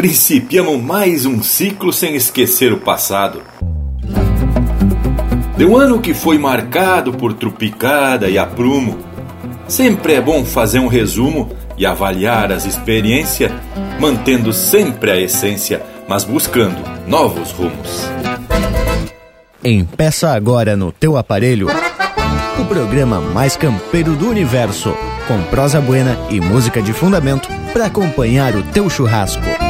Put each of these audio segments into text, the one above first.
principiamos mais um ciclo sem esquecer o passado. De um ano que foi marcado por trupicada e aprumo, sempre é bom fazer um resumo e avaliar as experiências, mantendo sempre a essência, mas buscando novos rumos. Empeça agora no teu aparelho o programa mais campeiro do universo, com prosa buena e música de fundamento para acompanhar o teu churrasco.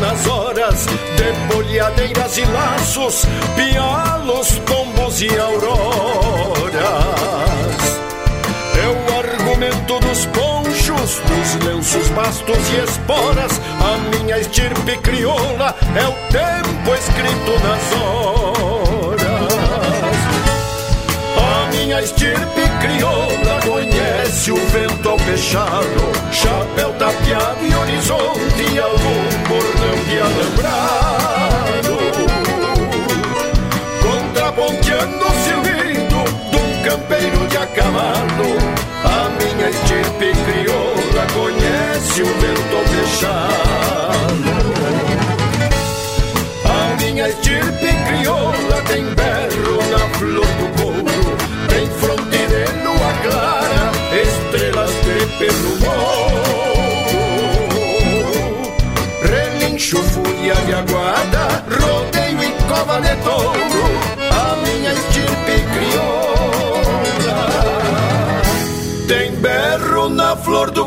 nas horas de bolhadeiras e laços, pialos, tombos e auroras. É o argumento dos ponchos, dos lenços, bastos e esporas. A minha estirpe crioula é o tempo escrito nas horas. A minha estirpe crioula conhece o vento ao fechado, chapéu tapeado e horizonte algum bordão de alambrado. Contraponteando o silbido um campeiro de a cavalo, a minha estirpe crioula conhece o vento ao fechado. A minha estirpe crioula tem berro na flor do couro, tem fronte de lua pelo Relincho, fúria de aguada, rodeio e cova de touro, a minha estirpe crioula. Tem berro na flor do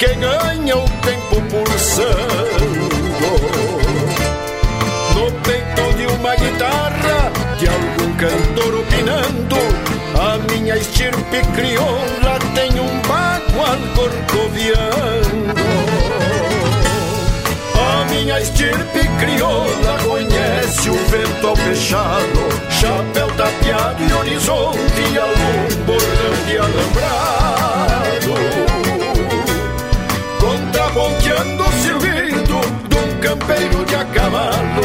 que ganha o tempo pulsando. No peito de uma guitarra, de algum cantor opinando, a minha estirpe crioula tem um bagual corcoviando. A minha estirpe crioula conhece o vento ao fechado, chapéu tapeado e horizonte algum bordão de alambrado. Contraponteando o de um campeiro de a cavalo,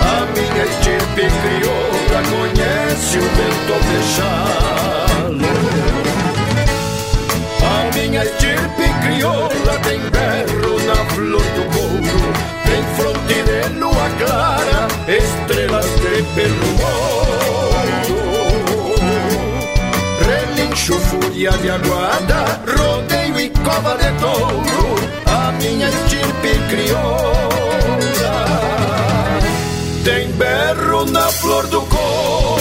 a minha estirpe crioula conhece o vento fechado. A minha estirpe crioula tem berro na flor do couro, tem fronte de lua clara, estrelas de pelo. Relincho, fúria de aguada, rodeio e cova de touro, minha estirpe crioula tem berro na flor do couro.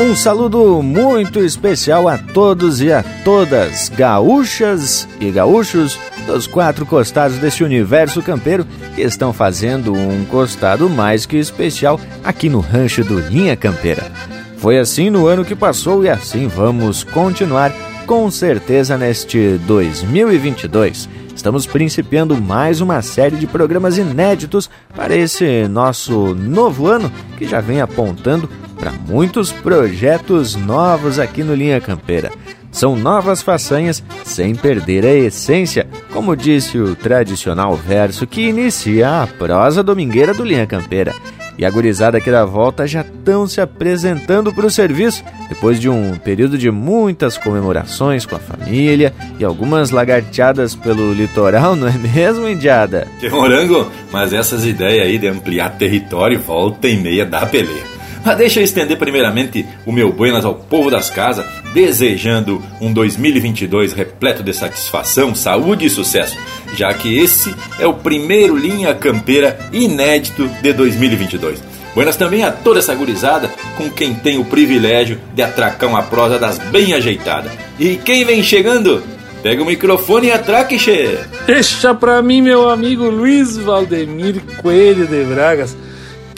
Um saludo muito especial a todos e a todas, gaúchas e gaúchos dos quatro costados desse universo campeiro que estão fazendo um costado mais que especial aqui no rancho do Linha Campeira. Foi assim no ano que passou e assim vamos continuar com certeza neste 2022. Estamos principiando mais uma série de programas inéditos para esse nosso novo ano que já vem apontando para muitos projetos novos aqui no Linha Campeira. São novas façanhas sem perder a essência, como disse o tradicional verso que inicia a prosa domingueira do Linha Campeira. E a gurizada aqui da volta já estão se apresentando para o serviço, depois de um período de muitas comemorações com a família e algumas lagarteadas pelo litoral, não é mesmo, Indiada? Que morango, mas essas ideias aí de ampliar território volta e meia da peleia. Mas deixa eu estender primeiramente o meu buenas ao povo das casas, desejando um 2022 repleto de satisfação, saúde e sucesso, já que esse é o primeiro linha campeira inédito de 2022. Buenas também a toda essa gurizada com quem tem o privilégio de atracar uma prosa das bem ajeitadas. E quem vem chegando? Pega o microfone e atraque, che! Deixa pra mim, meu amigo Luiz Valdemir Coelho de Bragas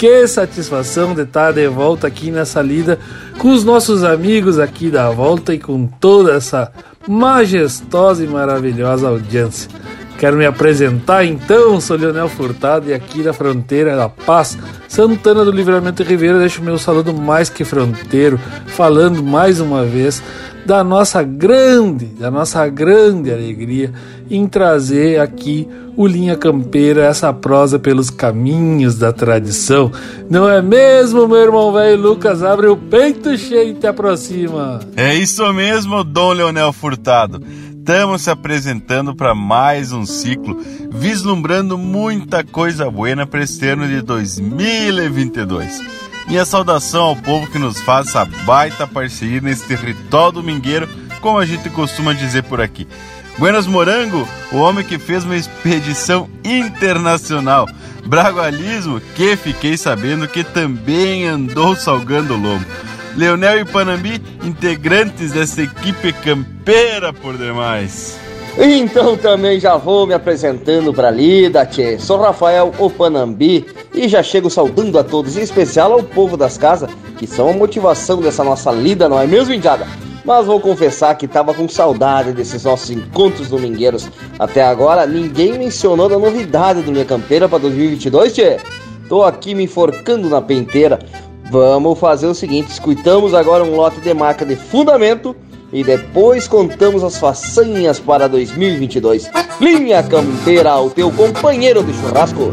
que satisfação de estar de volta aqui nessa lida com os nossos amigos aqui da volta e com toda essa majestosa e maravilhosa audiência. Quero me apresentar então, sou Leonel Furtado e aqui da fronteira da Paz, Santana do Livramento e Ribeira, deixo meu saludo mais que fronteiro, falando mais uma vez da nossa grande, da nossa grande alegria em trazer aqui o Linha Campeira, essa prosa pelos caminhos da tradição. Não é mesmo, meu irmão velho Lucas? Abre o peito cheio e te aproxima. É isso mesmo, Dom Leonel Furtado. Estamos se apresentando para mais um ciclo, vislumbrando muita coisa boa para este ano de 2022. Minha saudação ao povo que nos faz essa baita parceria nesse território domingueiro, como a gente costuma dizer por aqui. Buenas Morango, o homem que fez uma expedição internacional. Bragualismo, que fiquei sabendo que também andou salgando o lombo. Leonel e Panambi, integrantes dessa equipe campeira por demais. Então também já vou me apresentando para lida, tchê. Sou Rafael Opanambi e já chego saudando a todos, em especial ao povo das casas, que são a motivação dessa nossa lida, não é mesmo, Indiada? Mas vou confessar que tava com saudade desses nossos encontros domingueiros. Até agora, ninguém mencionou da novidade do Minha Campeira para 2022, tchê. Tô aqui me enforcando na penteira. Vamos fazer o seguinte, escutamos agora um lote de marca de fundamento e depois contamos as façanhas para 2022. Linha Campeira, o teu companheiro de churrasco.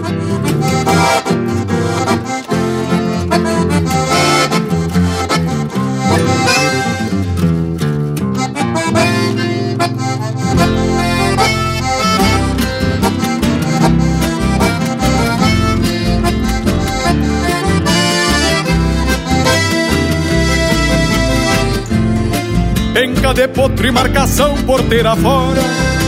Penca de potro e marcação porteira fora.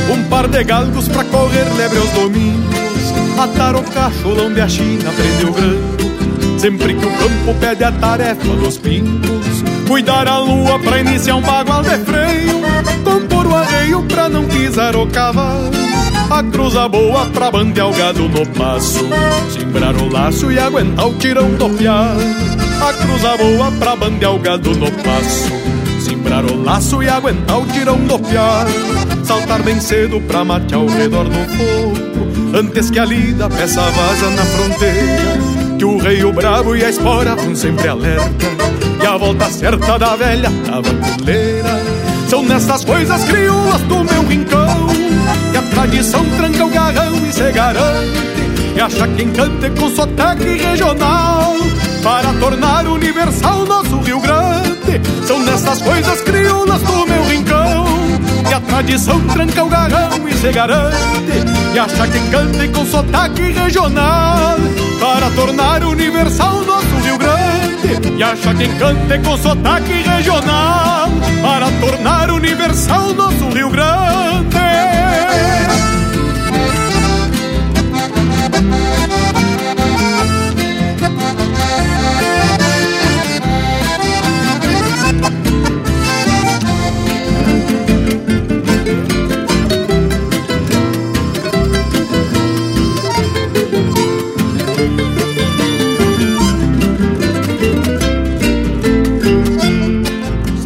Um par de galgos pra correr lebre aos domingos. Atar o cacholão de a China, prender o granco Sempre que o campo pede a tarefa dos pingos. Cuidar a lua pra iniciar um bagual de freio. Compor o arreio pra não pisar o cavalo. A cruza boa pra bandear o gado no passo. Simbrar o laço e aguentar o tirão do piado A cruza boa pra bandear o gado no passo Simbrar o laço e aguentar o tirão do piar Saltar bem cedo pra matear ao redor do fogo Antes que a lida peça vaza na fronteira. Que o rei, o bravo e a espora vão sempre alerta. E a volta certa da velha tabaculeira São nessas coisas crioulas do meu rincão Que a tradição tranca o garrão e se garante. E acha quem cante com sotaque regional para tornar universal nosso Rio Grande. São nessas coisas crioulas do meu rincão que a tradição tranca o garrão e se garante e acha quem cante com sotaque regional para tornar universal nosso Rio Grande. E acha quem cante com sotaque regional para tornar universal nosso Rio Grande.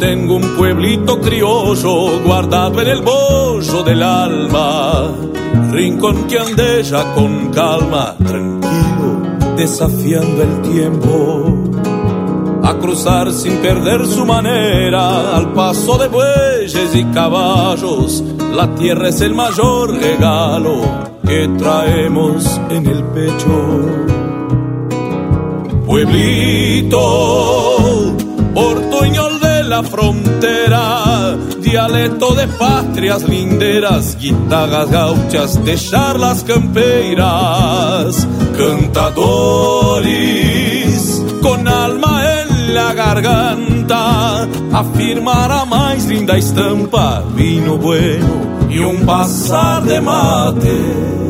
tengo un pueblito criollo guardado en el bollo del alma, rincón que andella con calma, tranquilo, desafiando el tiempo. A cruzar sin perder su manera, al paso de bueyes y caballos, la tierra es el mayor regalo que traemos en el pecho. Pueblito, frontera, dialecto de patrias linderas, guitarras gauchas de charlas campeiras, cantadores con alma en la garganta, afirmar a más linda estampa, vino bueno y un pasar de mate.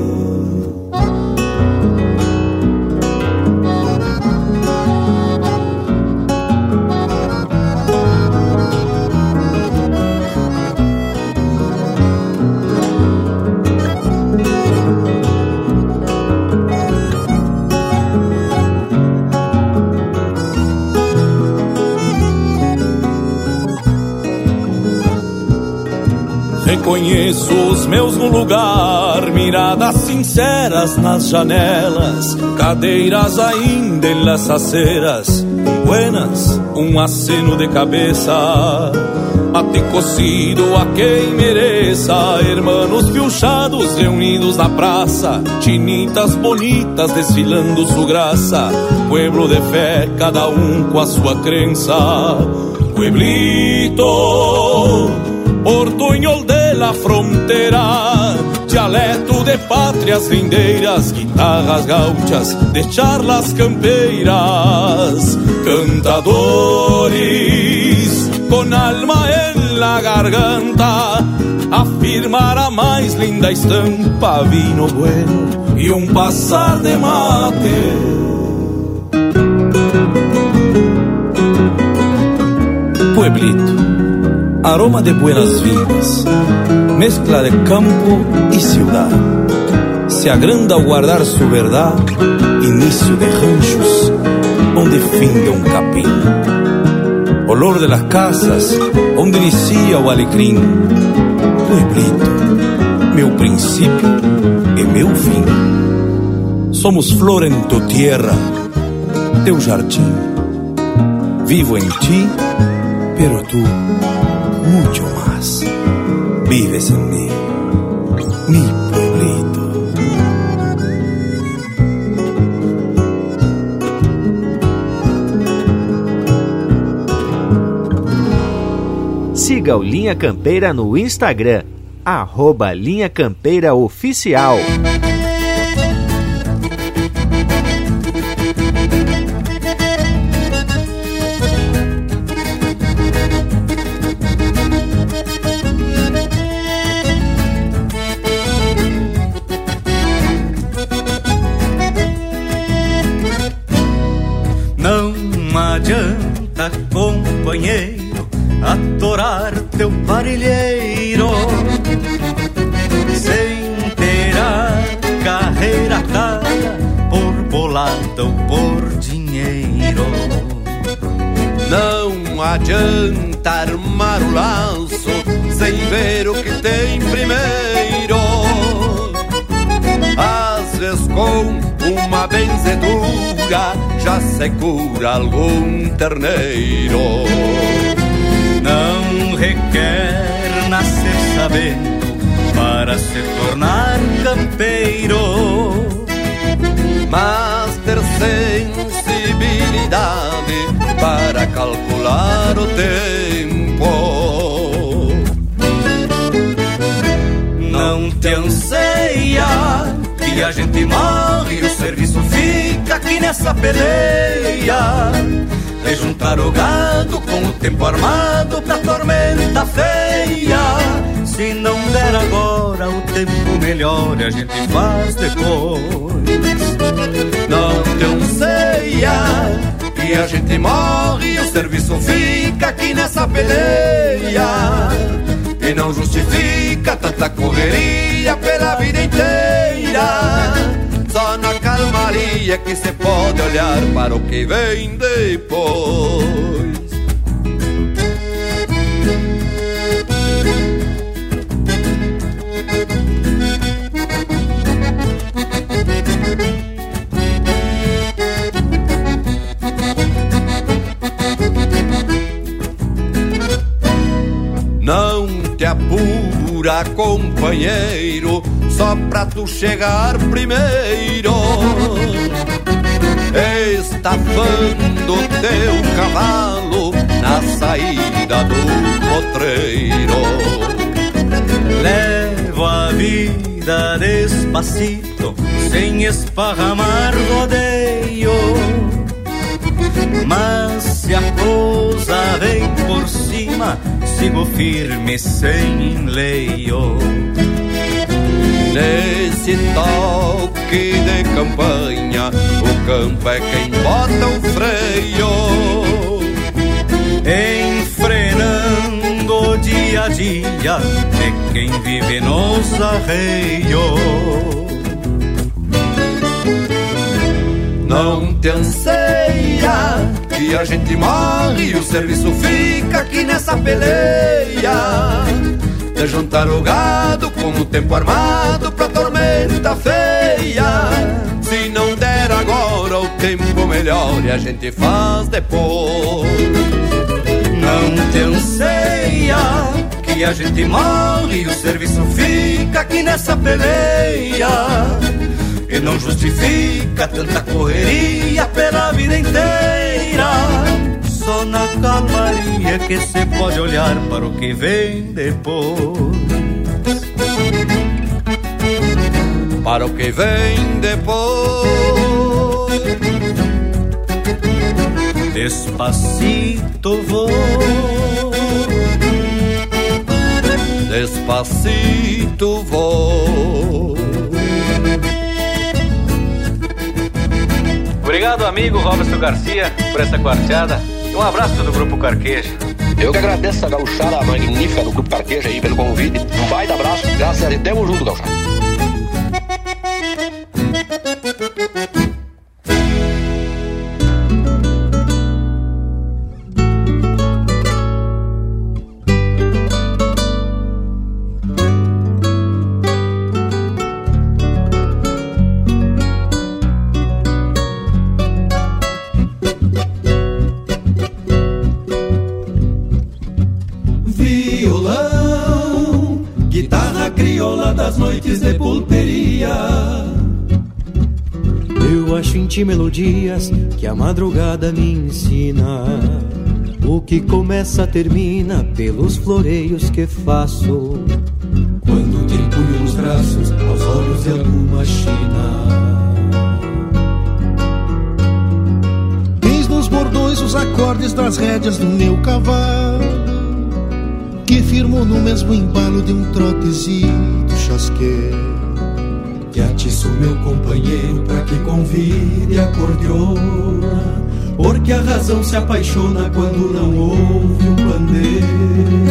Reconheço os meus no lugar, miradas sinceras nas janelas, cadeiras ainda aceras, buenas, um aceno de cabeça. Mate cocido a quem mereça, hermanos piochados reunidos na praça, chinitas bonitas desfilando su graça, pueblo de fé, cada um com a sua crença. Pueblito, portuñol de la frontera, dialeto de pátrias lindeiras, guitarras gauchas de charlas campeiras, cantadores con alma en la garganta, afirmar a mais linda estampa, vino bueno y un pasar de mate. Pueblito aroma de buenas vidas, mezcla de campo y ciudad. Se agranda al guardar su verdad, inicio de ranchos, donde fin de un capín. Olor de las casas, donde inicia o alecrim. Pueblito, meu princípio e meu fim. Somos flor en tu tierra, teu jardim. Vivo en ti, pero tú mucho más. Vives en mí, mi pueblito. Siga o Linha Campeira no Instagram, arroba Linha Campeira Oficial. Laço sem ver o que tem primeiro. Às vezes com uma benzedura já se cura algum terneiro. Não requer nascer sabendo para se tornar campeiro, mas ter sensibilidade para calcular o tempo. Te anseia que a gente morre e o serviço fica aqui nessa peleia. De juntar o gado com o tempo armado pra tormenta feia. Se não der agora o tempo melhor, a gente faz depois. Não te anseia que a gente morre e o serviço fica aqui nessa peleia. E não justifica tanta correria pela vida inteira. Só na calmaria que se pode olhar para o que vem depois. Não te apura, companheiro, só pra tu chegar primeiro. Estafando teu cavalo na saída do potreiro. Levo a vida despacito, sem esparramar rodeio. Mas se a coisa vem por cima, sigo firme sem enleio. Nesse toque de campanha, o campo é quem bota o freio. Enfrenando o dia a dia de quem vive nos arreios. Não te anseia que a gente morre e o serviço fica aqui nessa peleia. De juntar o gado com o tempo armado pra tormenta feia. Se não der agora o tempo melhor e a gente faz depois. Não te anseia que a gente morre e o serviço fica aqui nessa peleia. E não justifica tanta correria pela vida inteira. Só na calmaria que se pode olhar para o que vem depois. Para o que vem depois. Despacito vou. Despacito vou. Obrigado, amigo Roberto Garcia, por essa quarteada. Um abraço do Grupo Carqueja. Eu que agradeço a gauchada magnífica do Grupo Carqueja aí pelo convite. Um baita abraço. Graças a Deus, tamo junto, gauchada. Ti melodias que a madrugada me ensina. O que começa termina pelos floreios que faço. Quando te empunho nos braços aos olhos de alguma China. Eis nos bordões os acordes das rédeas do meu cavalo Que firmou no mesmo embalo de um trotezito chasqueiro Que atiço meu companheiro pra que convide a cordiona. Porque a razão se apaixona quando não ouve um pandeiro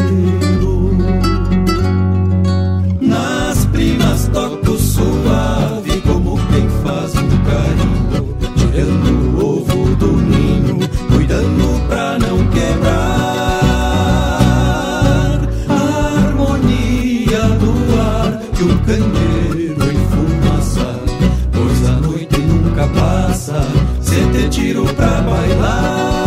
candeeiro enfumaça Pois a noite nunca passa. Se te tiro pra bailar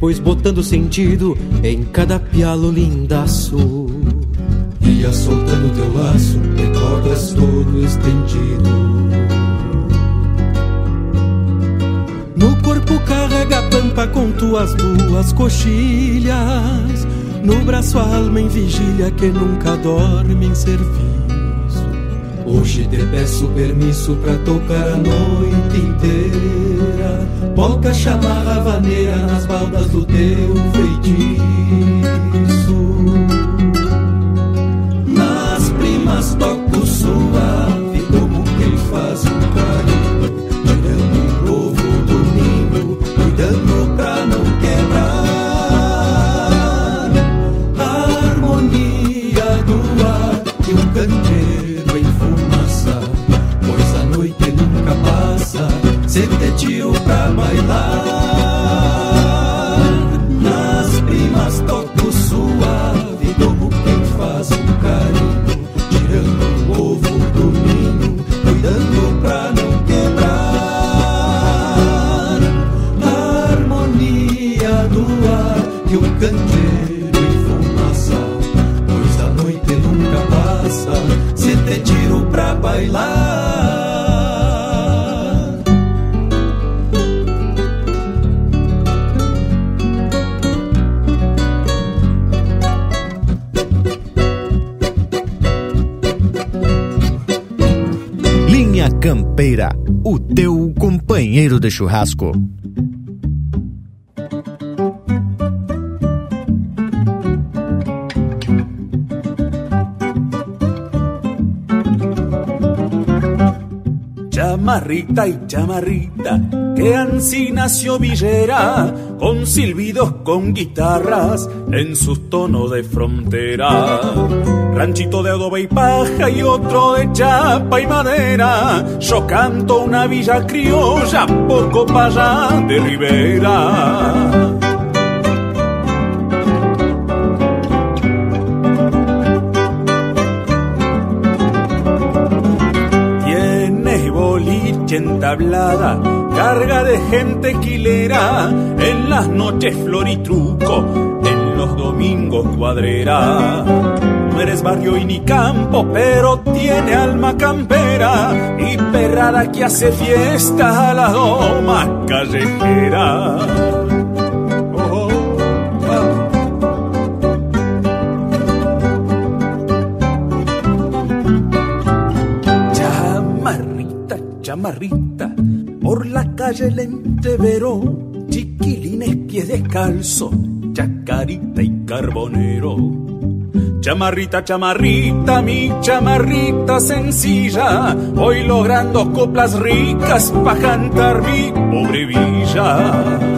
Depois botando sentido em cada pialo lindaço. Ia soltando teu laço de todo estendido. No corpo carrega a pampa com tuas duas coxilhas. No braço a alma em vigília que nunca dorme em serviço. Hoje te peço permisso pra tocar a noite inteira. Polca chamarra vaneira nas baldas do teu feitiço. Nas primas toco suave como quem faz um churrasco. Chamarrita y chamarrita, que ansí nació Villera, con silbidos, con guitarras, en sus tonos de frontera. Ranchito de adobe y paja y otro de chapa y madera, yo canto una villa criolla, poco para allá de Rivera. Boliche entablada, carga de gente quilera, en las noches floritruco, en los domingos cuadrera. No eres barrio y ni campo, pero tiene alma campera y perrada que hace fiesta a la doma callejera. Calle Lentevero, chiquilines pies descalzo, chacarita y carbonero. Chamarrita, chamarrita, mi chamarrita sencilla, voy logrando coplas ricas pa' cantar mi pobre villa.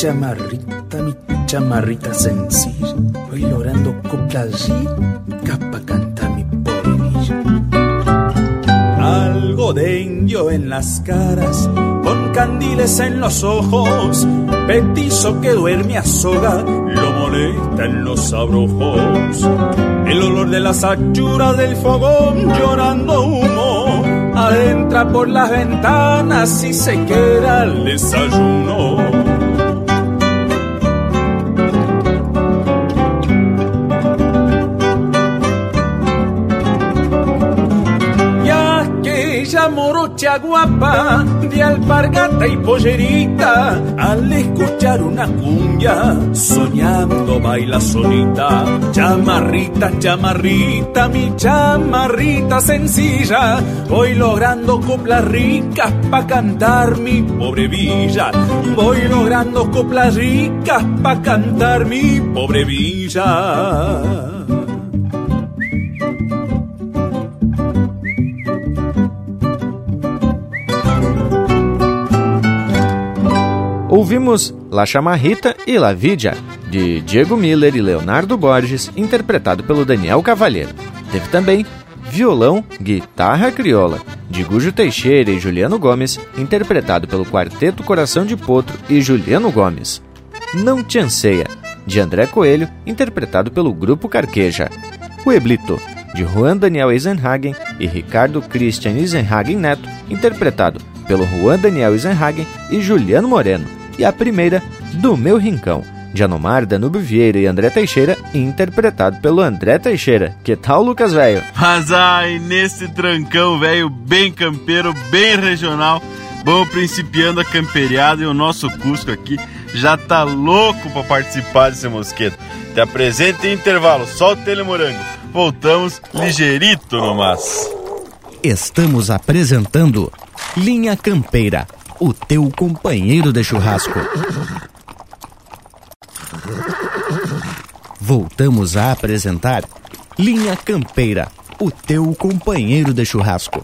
chamarrita, mi chamarrita sencilla. Coplas capa canta mi pobre Algo de indio en las caras, con candiles en los ojos. Petizo que duerme a soga, lo molesta en los abrojos. El olor de las achuras del fogón llorando humo. Adentra por las ventanas y se queda el desayuno. Guapa de alpargata y pollerita al escuchar una cumbia soñando baila solita. Chamarrita chamarrita mi chamarrita sencilla voy logrando coplas ricas pa cantar mi pobre villa. Voy logrando coplas ricas pa cantar mi pobre villa Ouvimos La Chamarrita e La Vidia, de Diego Miller e Leonardo Borges, interpretado pelo Daniel Cavalheiro. Teve também Violão, Guitarra Crioula, de Gujo Teixeira e Juliano Gomes, interpretado pelo Quarteto Coração de Potro e Juliano Gomes. Não Te Anseia, de André Coelho, interpretado pelo Grupo Carqueja. O Eblito, de Juan Daniel Eisenhagen e Ricardo Christian Eisenhagen Neto, interpretado pelo Juan Daniel Eisenhagen e Juliano Moreno e a primeira, Do Meu Rincão, de Anomar, Danúbio Vieira e André Teixeira, interpretado pelo André Teixeira. Que tal, Lucas Velho? Mas ai, nesse trancão, velho, bem campeiro, bem regional, vamos principiando a camperiada e o nosso Cusco aqui já tá louco para participar desse mosqueto. Te apresenta em intervalo, só o telemorango. Voltamos ligeirito no mas. Estamos apresentando Linha Campeira o teu companheiro de churrasco. Voltamos a apresentar Linha Campeira, o teu companheiro de churrasco.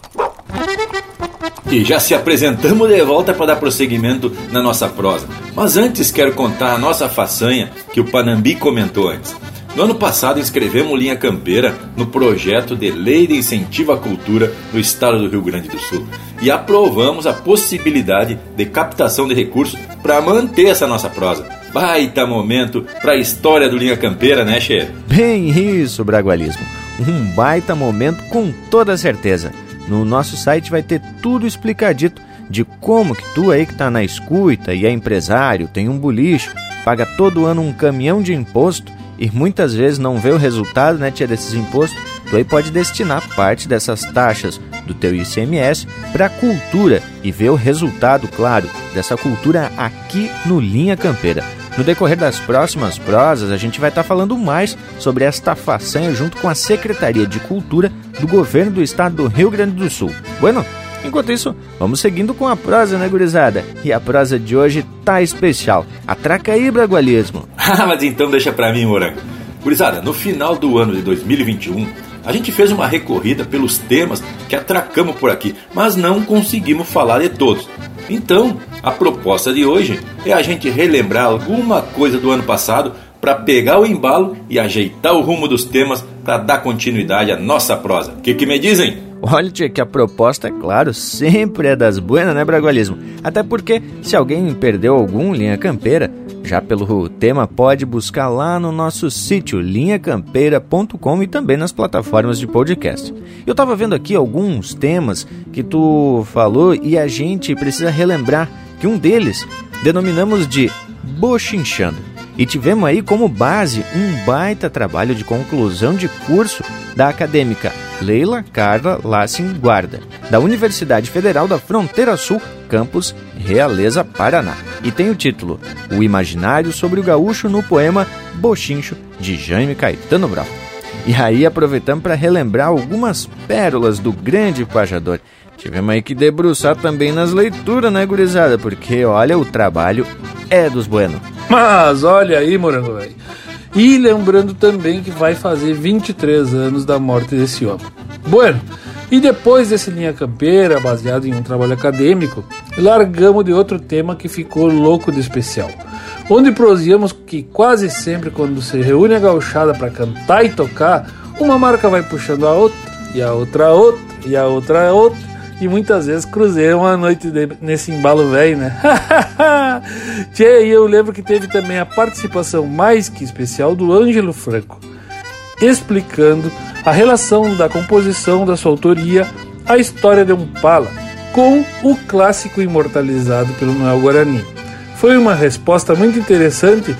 E já se apresentamos de volta para dar prosseguimento na nossa prosa. Mas antes quero contar a nossa façanha que o Panambi comentou antes. No ano passado inscrevemos Linha Campeira no projeto de Lei de Incentivo à Cultura no estado do Rio Grande do Sul e aprovamos a possibilidade de captação de recursos para manter essa nossa prosa. Baita momento para a história do Linha Campeira, né, Che? Bem isso, Bragualismo. Um baita momento com toda certeza. No nosso site vai ter tudo explicadito de como que tu aí que tá na escuta e é empresário, tem um bulicho, paga todo ano um caminhão de imposto e muitas vezes não vê o resultado, né, tia, desses impostos, tu aí pode destinar parte dessas taxas do teu ICMS para a cultura e ver o resultado, claro, dessa cultura aqui no Linha Campeira. No decorrer das próximas prosas, a gente vai estar tá falando mais sobre esta façanha junto com a Secretaria de Cultura do Governo do Estado do Rio Grande do Sul. Bueno, Enquanto isso, vamos seguindo com a prosa, né, gurizada? E a prosa de hoje tá especial. Atraca aí, Bragualismo. Ah, mas então deixa pra mim, Morango. Gurizada, no final do ano de 2021, a gente fez uma recorrida pelos temas que atracamos por aqui, mas não conseguimos falar de todos. Então, a proposta de hoje é a gente relembrar alguma coisa do ano passado para pegar o embalo e ajeitar o rumo dos temas para dar continuidade à nossa prosa. O que, que me dizem? Olha, tia, que a proposta, é claro, sempre é das buenas, né, Bragualismo? Até porque, se alguém perdeu algum linha campeira, já pelo tema pode buscar lá no nosso sítio linhacampeira.com e também nas plataformas de podcast. Eu tava vendo aqui alguns temas que tu falou e a gente precisa relembrar que um deles denominamos de bochinchando. E tivemos aí como base um baita trabalho de conclusão de curso da acadêmica Leila Carla Lassin Guarda, da Universidade Federal da Fronteira Sul, campus Realeza, Paraná. E tem o título O Imaginário sobre o Gaúcho no poema Bochincho, de Jaime Caetano Brau. E aí aproveitamos para relembrar algumas pérolas do grande pajador. Tivemos aí que debruçar também nas leituras, né, gurizada? Porque, olha, o trabalho é dos buenos. Mas olha aí, Morango velho. E lembrando também que vai fazer 23 anos da morte desse homem. Bueno, e depois desse Linha Campeira, baseado em um trabalho acadêmico, largamos de outro tema que ficou louco de especial. Onde prosseguimos que quase sempre quando se reúne a gauchada para cantar e tocar, uma marca vai puxando a outra, e a outra a outra, e a outra a outra, e muitas vezes cruzei uma noite de, nesse embalo velho, né? Tchê, e eu lembro que teve também a participação mais que especial do Ângelo Franco, explicando a relação da composição da sua autoria à história de um pala com o clássico imortalizado pelo Noel Guarani. Foi uma resposta muito interessante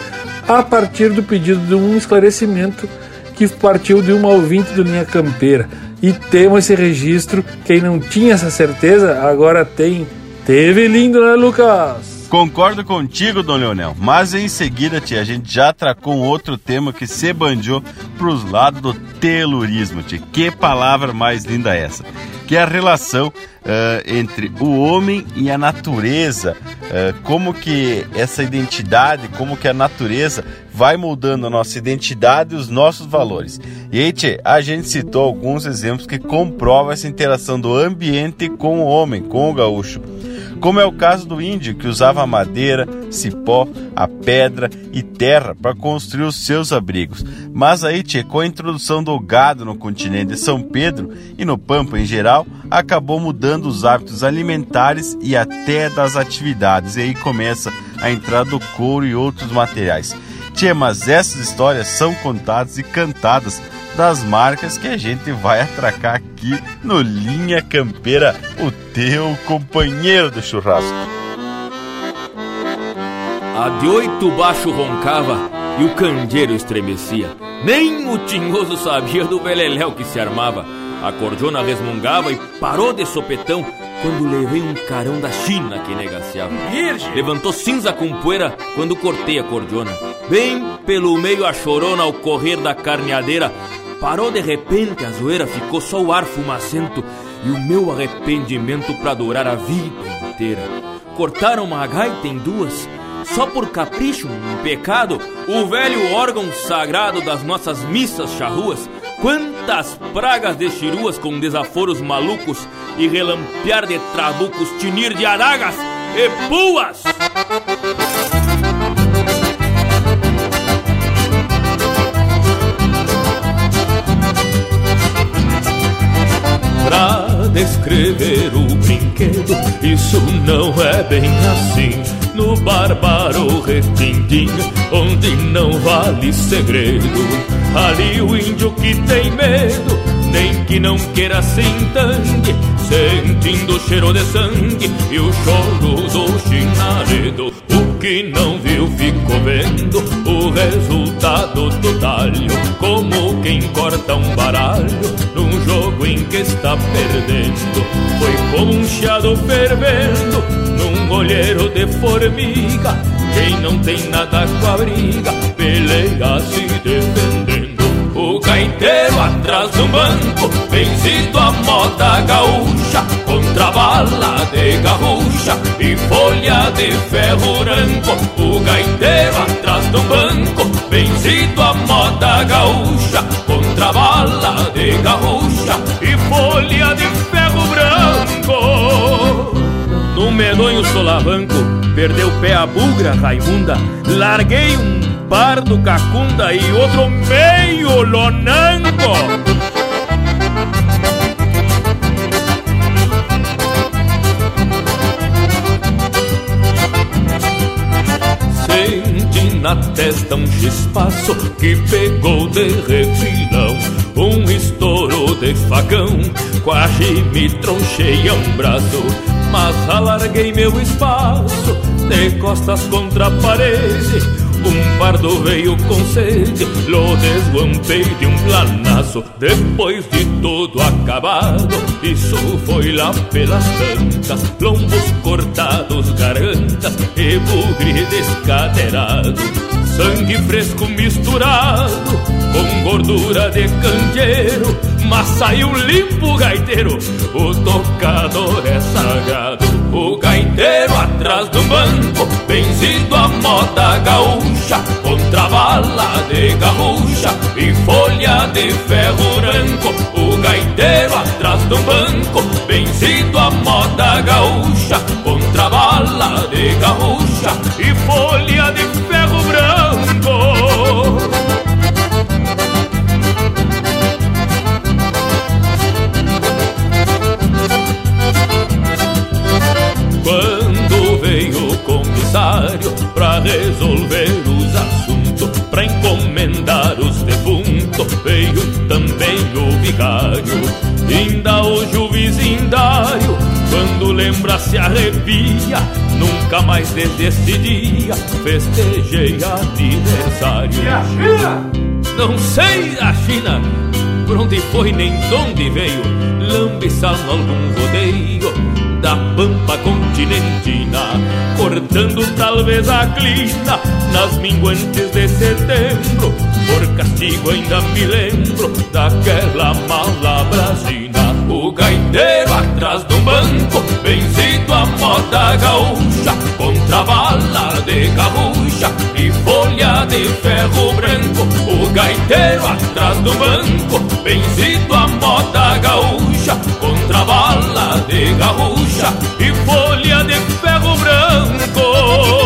a partir do pedido de um esclarecimento que partiu de uma ouvinte do Linha Campeira e temos esse registro. Quem não tinha essa certeza, agora tem. Teve lindo, né, Lucas? Concordo contigo, Dom Leonel, mas em seguida, tia, a gente já tracou um outro tema que se bandiou pros lados do telurismo, tia. Que palavra mais linda é essa? Que é a relação uh, entre o homem e a natureza, uh, como que essa identidade, como que a natureza vai moldando a nossa identidade e os nossos valores. E aí, tia, a gente citou alguns exemplos que comprovam essa interação do ambiente com o homem, com o gaúcho como é o caso do índio que usava madeira, cipó, a pedra e terra para construir os seus abrigos. Mas aí, tchê, com a introdução do gado no continente de São Pedro e no Pampa em geral, acabou mudando os hábitos alimentares e até das atividades. E aí começa a entrada do couro e outros materiais. Tchê, mas essas histórias são contadas e cantadas das marcas que a gente vai atracar aqui no Linha Campeira, o teu companheiro do churrasco. A de oito baixo roncava e o candeeiro estremecia. Nem o tinhoso sabia do beleléu que se armava. A cordiona resmungava e parou de sopetão quando levei um carão da China que negaciava. Virgem! Levantou cinza com poeira quando cortei a cordiona. Bem pelo meio a chorona ao correr da carneadeira Parou de repente, a zoeira ficou só o ar fumacento e o meu arrependimento para durar a vida inteira. Cortaram uma gaita em duas, só por capricho, um pecado, o velho órgão sagrado das nossas missas charruas. Quantas pragas de chiruas com desaforos malucos e relampear de trabucos, tinir de adagas e puas! Pra descrever o brinquedo, isso não é bem assim. No bárbaro retintinho, onde não vale segredo. Ali o índio que tem medo, nem que não queira sem tangue, sentindo o cheiro de sangue e o choro do chinaredo. O que não viu ficou vendo o resultado do talho, como quem corta um baralho num jogo em que está perdendo. Foi como um chiado fervendo num olheiro de formiga. Quem não tem nada com a briga, peleia se defendendo. O gaiteiro atrás do banco, vencido a moda gaúcha, contra bala de garrucha e folha de ferro branco. O gaiteiro atrás do banco, vencido a moda gaúcha, contra bala de garrucha e folha de ferro branco. Medonho solavanco, perdeu pé a bugra Raimunda, larguei um pardo cacunda e outro meio lonango. Senti na testa um chispaço que pegou de refilão. Um estouro de facão, quase me tronchei a um braço. Mas alarguei meu espaço, de costas contra a parede. Um pardo veio com sede, lo desguampei de um planaço. Depois de tudo acabado, isso foi lá pelas tantas. Lombos cortados, gargantas e bugre descadeirado. Sangue fresco misturado com gordura de candeeiro, mas saiu limpo gaiteiro, o tocador é sagrado. O gaiteiro atrás do banco, benzido a moda gaúcha, contra bala de garrucha e folha de ferro branco. O gaiteiro atrás do banco, benzido a moda gaúcha, contra bala de garrucha e folha de ferro o vigário. Ainda hoje o vizindário, quando lembra se arrepia, nunca mais desde esse dia festejei aniversário. E a China? Não sei a China, por onde foi nem de onde veio, lambiçando algum rodeio da pampa continentina, cortando talvez a clina nas minguantes de setembro. Por castigo ainda me lembro daquela mala brasina. O gaiteiro atrás do banco, vencido a moda gaúcha, contra bala de garrucha e folha de ferro branco. O gaiteiro atrás do banco, vencido a moda gaúcha, contra bala de garrucha e folha de ferro branco.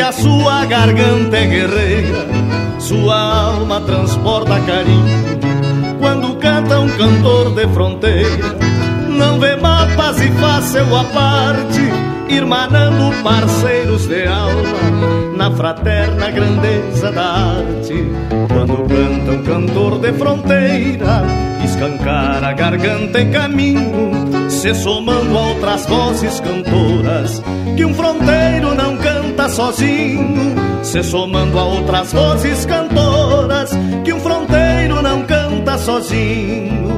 A sua garganta é guerreira, sua alma transporta carinho. Quando canta um cantor de fronteira, não vê mapas e faz seu a parte, irmanando parceiros de alma na fraterna grandeza da arte. Quando canta um cantor de fronteira, escancar a garganta em caminho, se somando a outras vozes cantoras, que um fronteiro não sozinho, se somando a outras vozes cantoras, que um fronteiro não canta sozinho.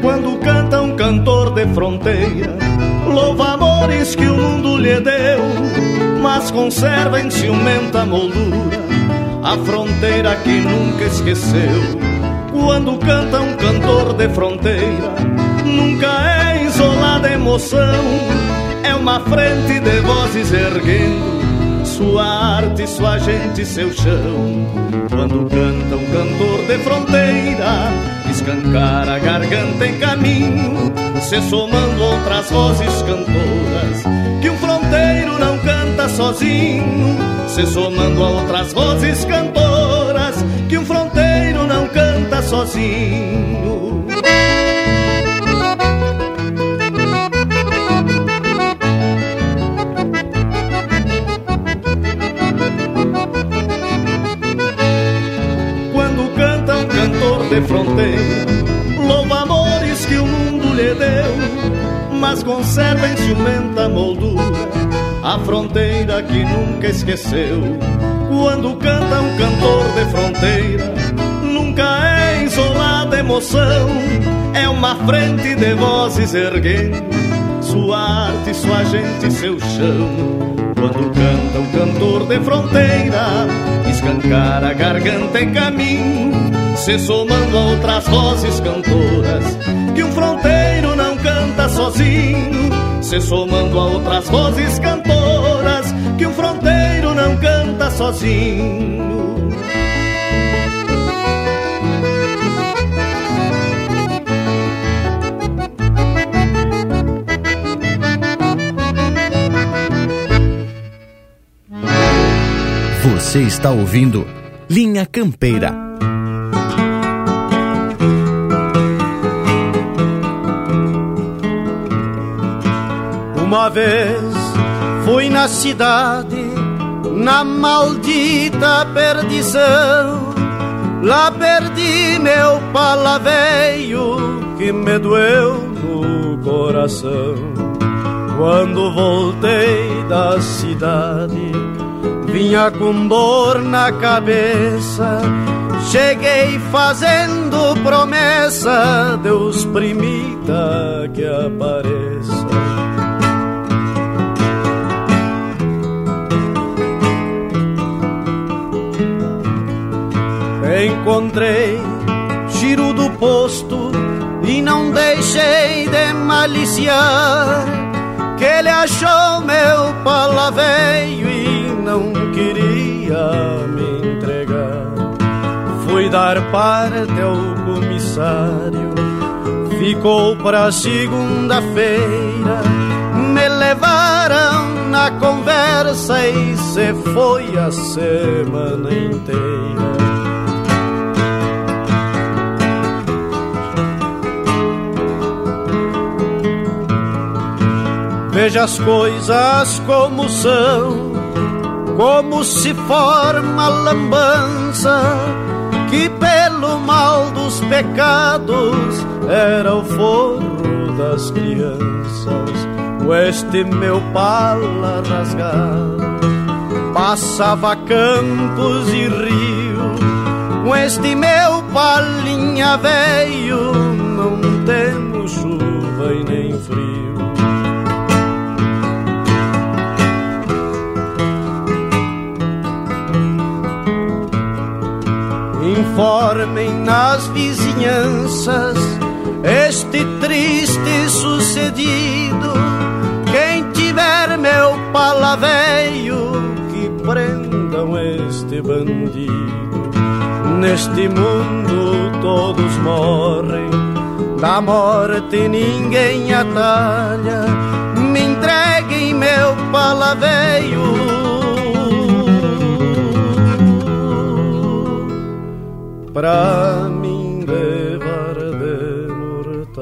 Quando canta um cantor de fronteira, louva amores que o mundo lhe deu, mas conserva em ciumenta moldura a fronteira que nunca esqueceu. Quando canta um cantor de fronteira, nunca é isolada emoção, é uma frente de vozes erguendo sua arte, sua gente, seu chão. Quando canta um cantor de fronteira, escancar a garganta em caminho, se somando outras vozes cantoras, que um fronteiro não canta sozinho, se somando a outras vozes cantoras, que um fronteiro não canta sozinho. Quando canta um cantor de fronteira, louva amores que o mundo lhe deu, mas conserva em ciumenta moldura a fronteira que nunca esqueceu. Quando canta um cantor de fronteira, nunca é isolada emoção, é uma frente de vozes erguendo sua arte, sua gente, seu chão. Quando canta um cantor de fronteira, escancar a garganta em caminho, se somando a outras vozes cantoras, que um fronteiro não sozinho, se somando a outras vozes cantoras, que um fronteiro não canta sozinho. Você está ouvindo Linha Campeira. Vez fui na cidade, na maldita perdição. Lá perdi meu palaveio que me doeu no coração. Quando voltei da cidade, vinha com dor na cabeça. Cheguei fazendo promessa, Deus primita que apareça. Encontrei giro do posto e não deixei de maliciar. Que ele achou meu palaveio e não queria me entregar. Fui dar parte ao comissário, ficou pra segunda-feira. Me levaram na conversa e se foi a semana inteira. Veja as coisas como são, como se forma a lambança, que pelo mal dos pecados era o forro das crianças. Este meu pala rasgado passava campos e rio, com este meu palinha veio não temos chuva e nem informem nas vizinhanças este triste sucedido. Quem tiver meu palaveio, que prendam este bandido. Neste mundo todos morrem, da morte ninguém atalha. Me entreguem meu palaveio pra mim levar de mortalha.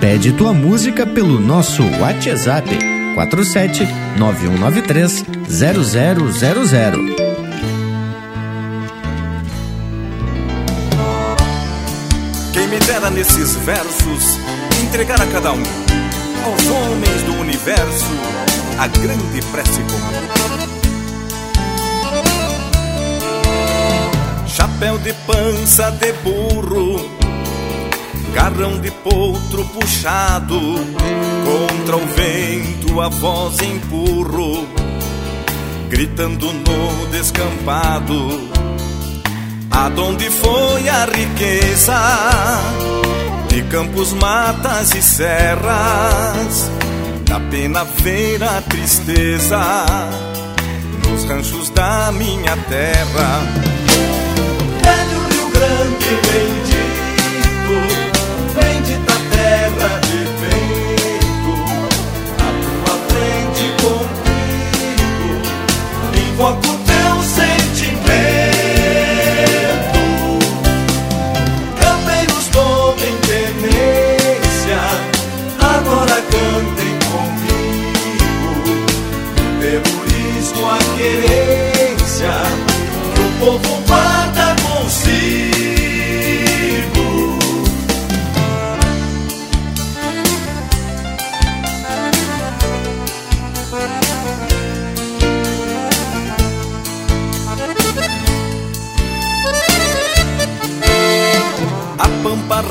Pede tua música pelo nosso WhatsApp 47 9193 0000. Quem me dera nesses versos entregar a cada um, aos homens do universo, a grande prece comum. Chapéu de pança de burro, garrão de potro puxado, contra o vento a voz empurro, gritando no descampado. Aonde foi a riqueza de campos, matas e serras? Da pena ver a tristeza nos ranchos da minha terra. Grande bendito,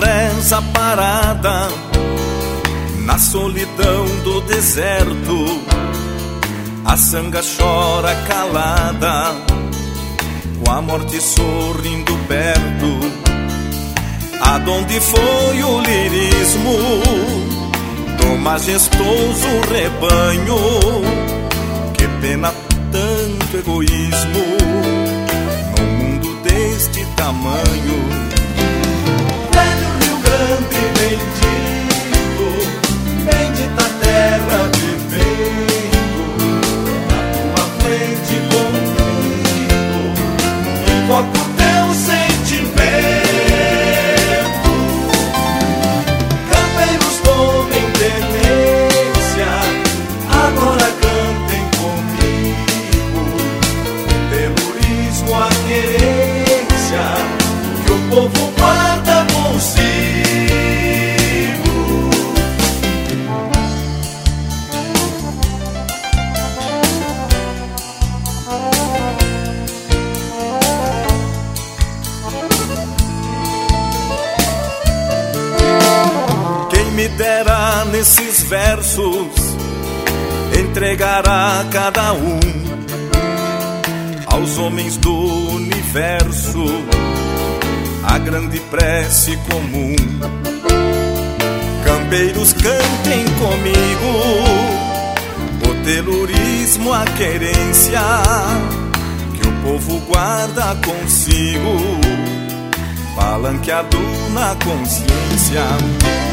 reza parada na solidão do deserto. A sanga chora calada, com a morte sorrindo perto. Aonde foi o lirismo do majestoso rebanho? Que pena tanto egoísmo no mundo deste tamanho. Velho Rio Grande dera nesses versos entregar a cada um aos homens do universo a grande prece comum. Campeiros cantem comigo o telurismo, a querência que o povo guarda consigo, palanqueado na consciência.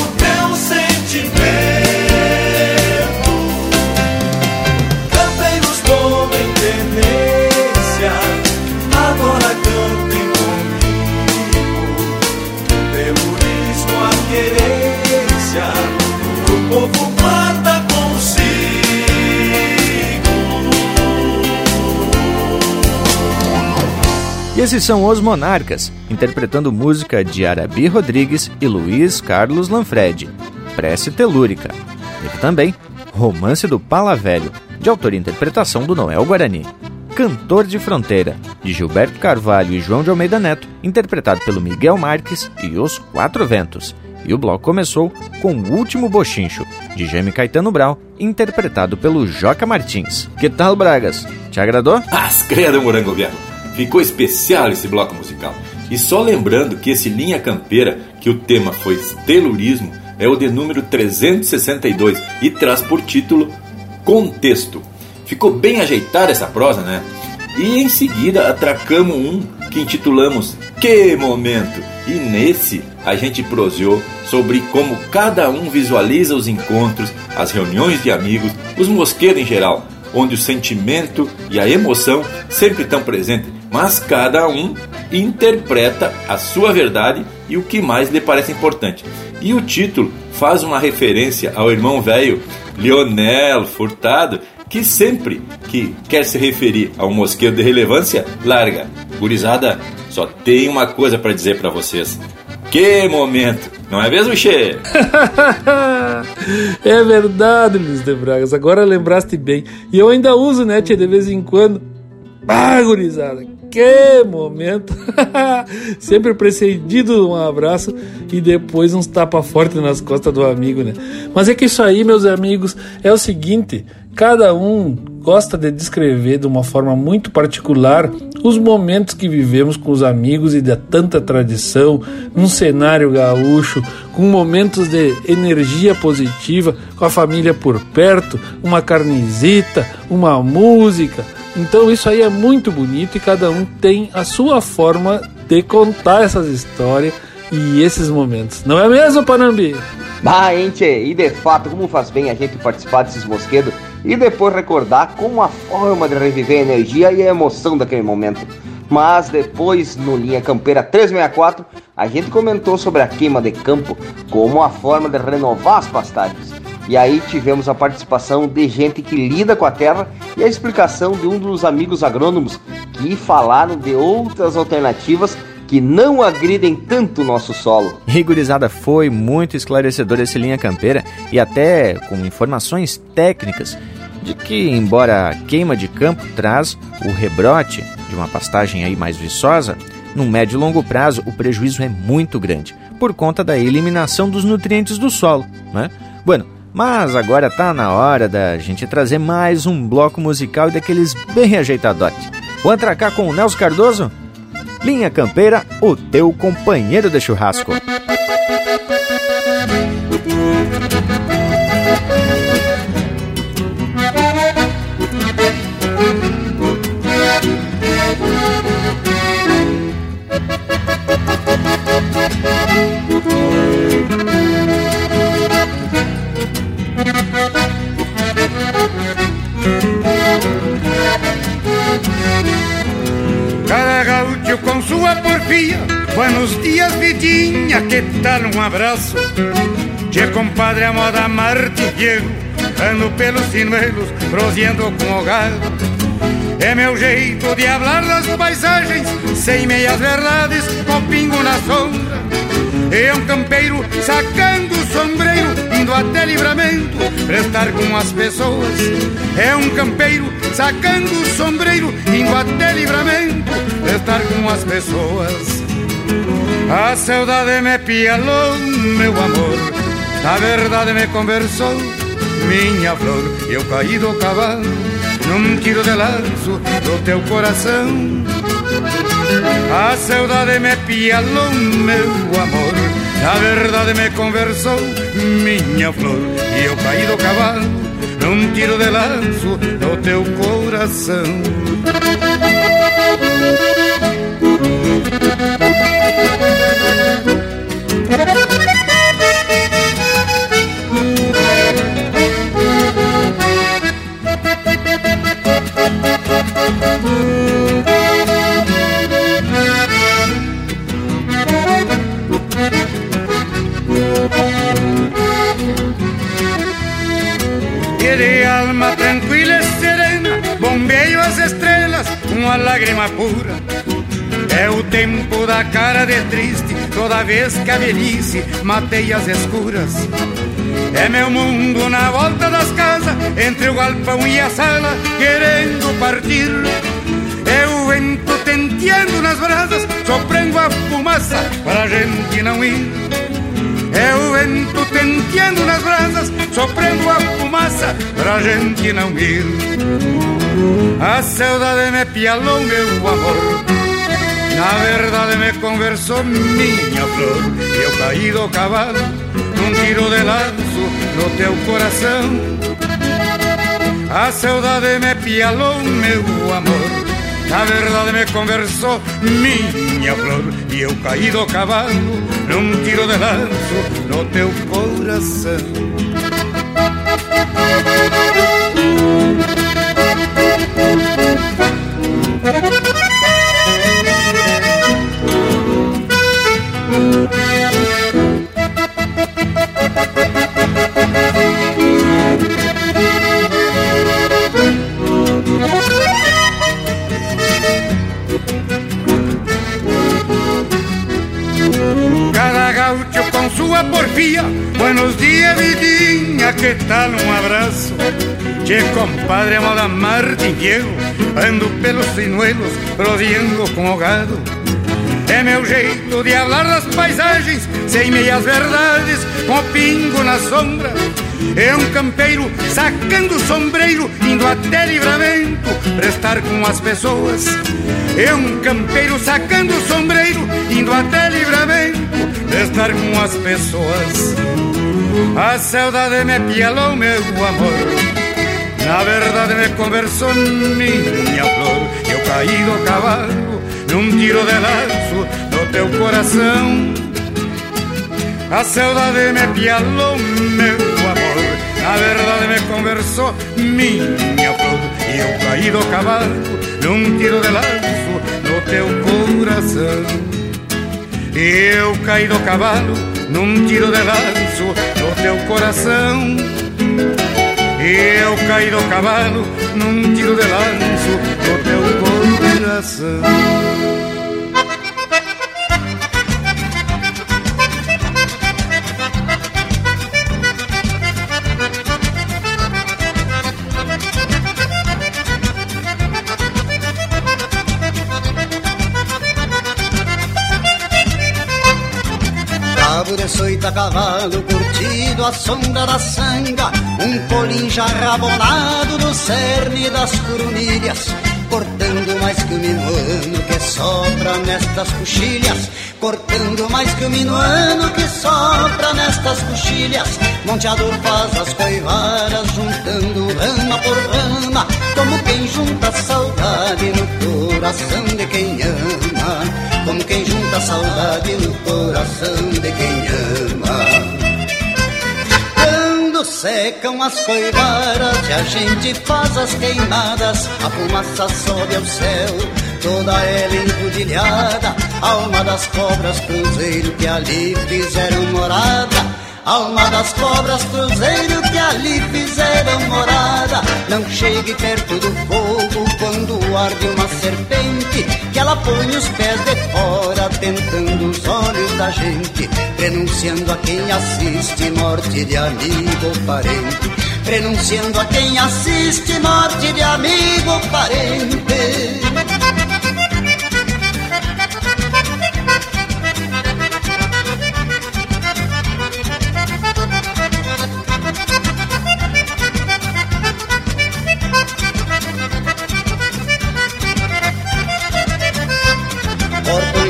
esses são os Monarcas, interpretando música de Arabi Rodrigues e Luiz Carlos Lanfred, Prece Telúrica. Teve também Romance do Pala Velho, de autoria e interpretação do Noel Guarani. Cantor de Fronteira, de Gilberto Carvalho e João de Almeida Neto, interpretado pelo Miguel Marques e Os Quatro Ventos. E o bloco começou com O Último Bochincho, de Jaime Caetano Brau, interpretado pelo Joca Martins. Que tal, Bragas? Te agradou? As credo, Morango Velho. Ficou especial esse bloco musical. E só lembrando que esse Linha Campeira, que o tema foi Telurismo, é o de número 362 e traz por título Contexto. Ficou bem ajeitada essa prosa, né? E em seguida atracamos um que intitulamos Que Momento. E nesse a gente proseou sobre como cada um visualiza os encontros, as reuniões de amigos, os mosqueiros em geral, onde o sentimento e a emoção sempre estão presentes, mas cada um interpreta a sua verdade e o que mais lhe parece importante. E o título faz uma referência ao irmão velho Lionel Furtado, que sempre que quer se referir a um mosqueiro de relevância, larga. Gurizada, só tem uma coisa para dizer para vocês. Que momento, não é mesmo, Che? é verdade, Luiz de Bragas. Agora lembraste bem. E eu ainda uso, né, tia, de vez em quando. Ah, gurizada, que momento! Sempre precedido de um abraço e depois uns tapa forte nas costas do amigo, né? Mas é que isso aí, meus amigos, é o seguinte: cada um gosta de descrever de uma forma muito particular os momentos que vivemos com os amigos e da tanta tradição, num cenário gaúcho, com momentos de energia positiva, com a família por perto, uma carnizita, uma música. Então isso aí é muito bonito e cada um tem a sua forma de contar essas histórias e esses momentos. Não é mesmo, Panambi? Bah, tchê? E de fato, como faz bem a gente participar desses mosquedos e depois recordar como a forma de reviver a energia e a emoção daquele momento. Mas depois, no Linha Campeira 364, a gente comentou sobre a queima de campo como a forma de renovar as pastagens. E aí tivemos a participação de gente que lida com a terra e a explicação de um dos amigos agrônomos que falaram de outras alternativas que não agridem tanto o nosso solo. Rigorizada foi muito esclarecedor esse linha campeira e até com informações técnicas de que, embora a queima de campo traz o rebrote de uma pastagem aí mais viçosa, No médio e longo prazo, o prejuízo é muito grande, por conta da eliminação dos nutrientes do solo, né? Bueno, mas agora tá na hora da gente trazer mais um bloco musical daqueles bem ajeitadote. Vou atracar com o Nelson Cardoso? Linha Campeira, o teu companheiro de churrasco. Sua porfia. Buenos dias, vidinha, que tal um abraço? Tchê, compadre, a moda Marte Diego Ando pelos sinuelos, proseando com o gado. É meu jeito de hablar das paisagens Sem meias verdades, com pingo na sombra. É um campeiro sacando sombreiro Indo até livramento, prestar com as pessoas. É um campeiro sacando o sombreiro Indo até livramento, prestar com as pessoas. A saudade me pialou, meu amor. A verdade me conversou, minha flor. Eu caí do cavalo num tiro de lanço do teu coração. A saudade me pialou, meu amor A verdade me conversou, minha flor E eu caí do cavalo num tiro de lanço do teu coração de alma tranquila e serena Bombeio as estrelas Uma lágrima pura. É o tempo da cara de triste Toda vez que a velhice Matei as escuras. É meu mundo na volta das casas Entre o galpão e a sala Querendo partir. É o vento tenteando nas brasas Soprando a fumaça Pra gente não ir. É o vento tenteando nas brasas, soprando a fumaça pra gente não ir. A saudade me pialou, meu amor, na verdade me conversou minha flor. E eu caí do cavalo num tiro de laço no teu coração. A saudade me pialou, meu amor. Na verdade me conversou minha flor E eu caí do cavalo num tiro de lanço no teu coração Ando pelos sinuelos, rodeando com o gado É meu jeito de hablar das paisagens Sem meias verdades, com o pingo na sombra. É um campeiro sacando o sombreiro Indo até livramento, prestar com as pessoas. É um campeiro sacando o sombreiro Indo até livramento, prestar com as pessoas. A saudade me pialou, meu amor na verdade me conversou minha flor Eu caí do cavalo num tiro de laço no teu coração A saudade me pialou, meu amor Na verdade me conversou minha flor eu caí do cavalo num tiro de laço no teu coração Eu caí do cavalo num tiro de laço no teu coração eu caí do cavalo num tiro de lanço no teu coração. Soita cavalo curtido a sombra da sanga Um polim já rabonado do cerne das coronilhas Cortando mais que o minuano que sopra nestas coxilhas Cortando mais que o minuano que sopra nestas coxilhas. Monteador faz as coivaras juntando rama por rama Como quem junta saudade no coração de quem ama Como quem junta saudade no coração de quem ama quando secam as coivaras e a gente faz as queimadas, a fumaça sobe ao céu, toda ela empudilhada, alma das cobras cruzeiro que ali fizeram morada. Alma das cobras, cruzeiro que ali fizeram morada. Não chegue perto do fogo quando arde uma serpente, que ela põe os pés de fora, tentando os olhos da gente, prenunciando a quem assiste morte de amigo ou parente. Prenunciando a quem assiste morte de amigo ou parente.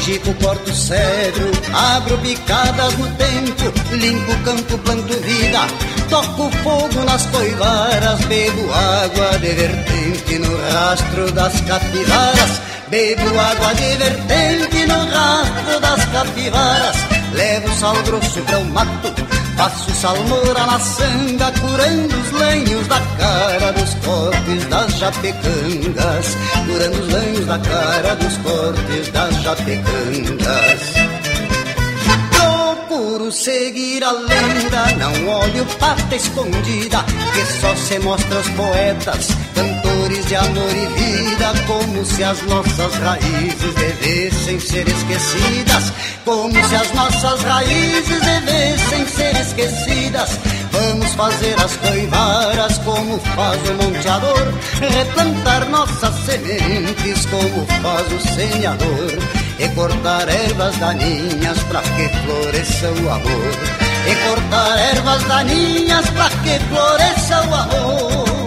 Angico, corto cedro, abro picadas no tempo, limpo campo, planto vida, toco fogo nas coivaras, bebo água de vertente no rastro das capivaras, bebo água de vertente no rastro das capivaras, levo sal grosso para o mato, Faço salmoura na sanga, curando os lenhos da cara dos cortes das japecangas. Curando os lenhos da cara dos cortes das japecangas. Procuro seguir a lenda, não olho pata escondida, que só se mostra aos poetas, cantores de amor e vida, como se as nossas raízes devessem ser esquecidas, como se as nossas raízes devessem ser esquecidas. Vamos fazer as coivaras como faz o monteador, replantar nossas sementes como faz o semeador, e cortar ervas daninhas para que floresça o amor, e cortar ervas daninhas para que floresça o amor.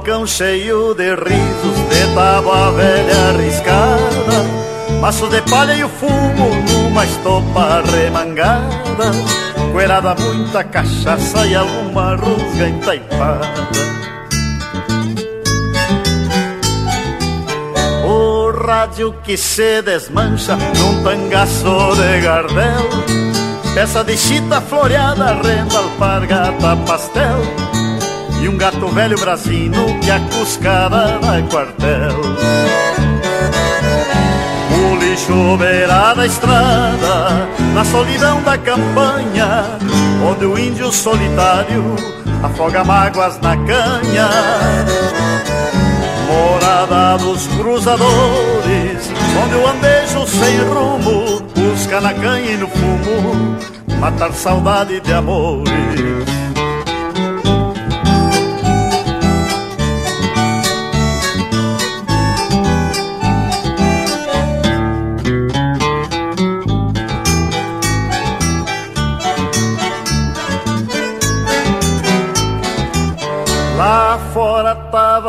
Balcão cheio de risos, de tábua velha arriscada, maço de palha e o fumo numa estopa remangada, coelhada muita cachaça e alguma rusga entaipada. O rádio que se desmancha num tangaço de gardel, peça de chita floreada, renda, alpargata, pastel um gato velho brasino que a cuscada dá quartel. O lixo beira da estrada, na solidão da campanha, onde o índio solitário afoga mágoas na canha. Morada dos cruzadores, onde o andejo sem rumo busca na canha e no fumo matar saudade de amores.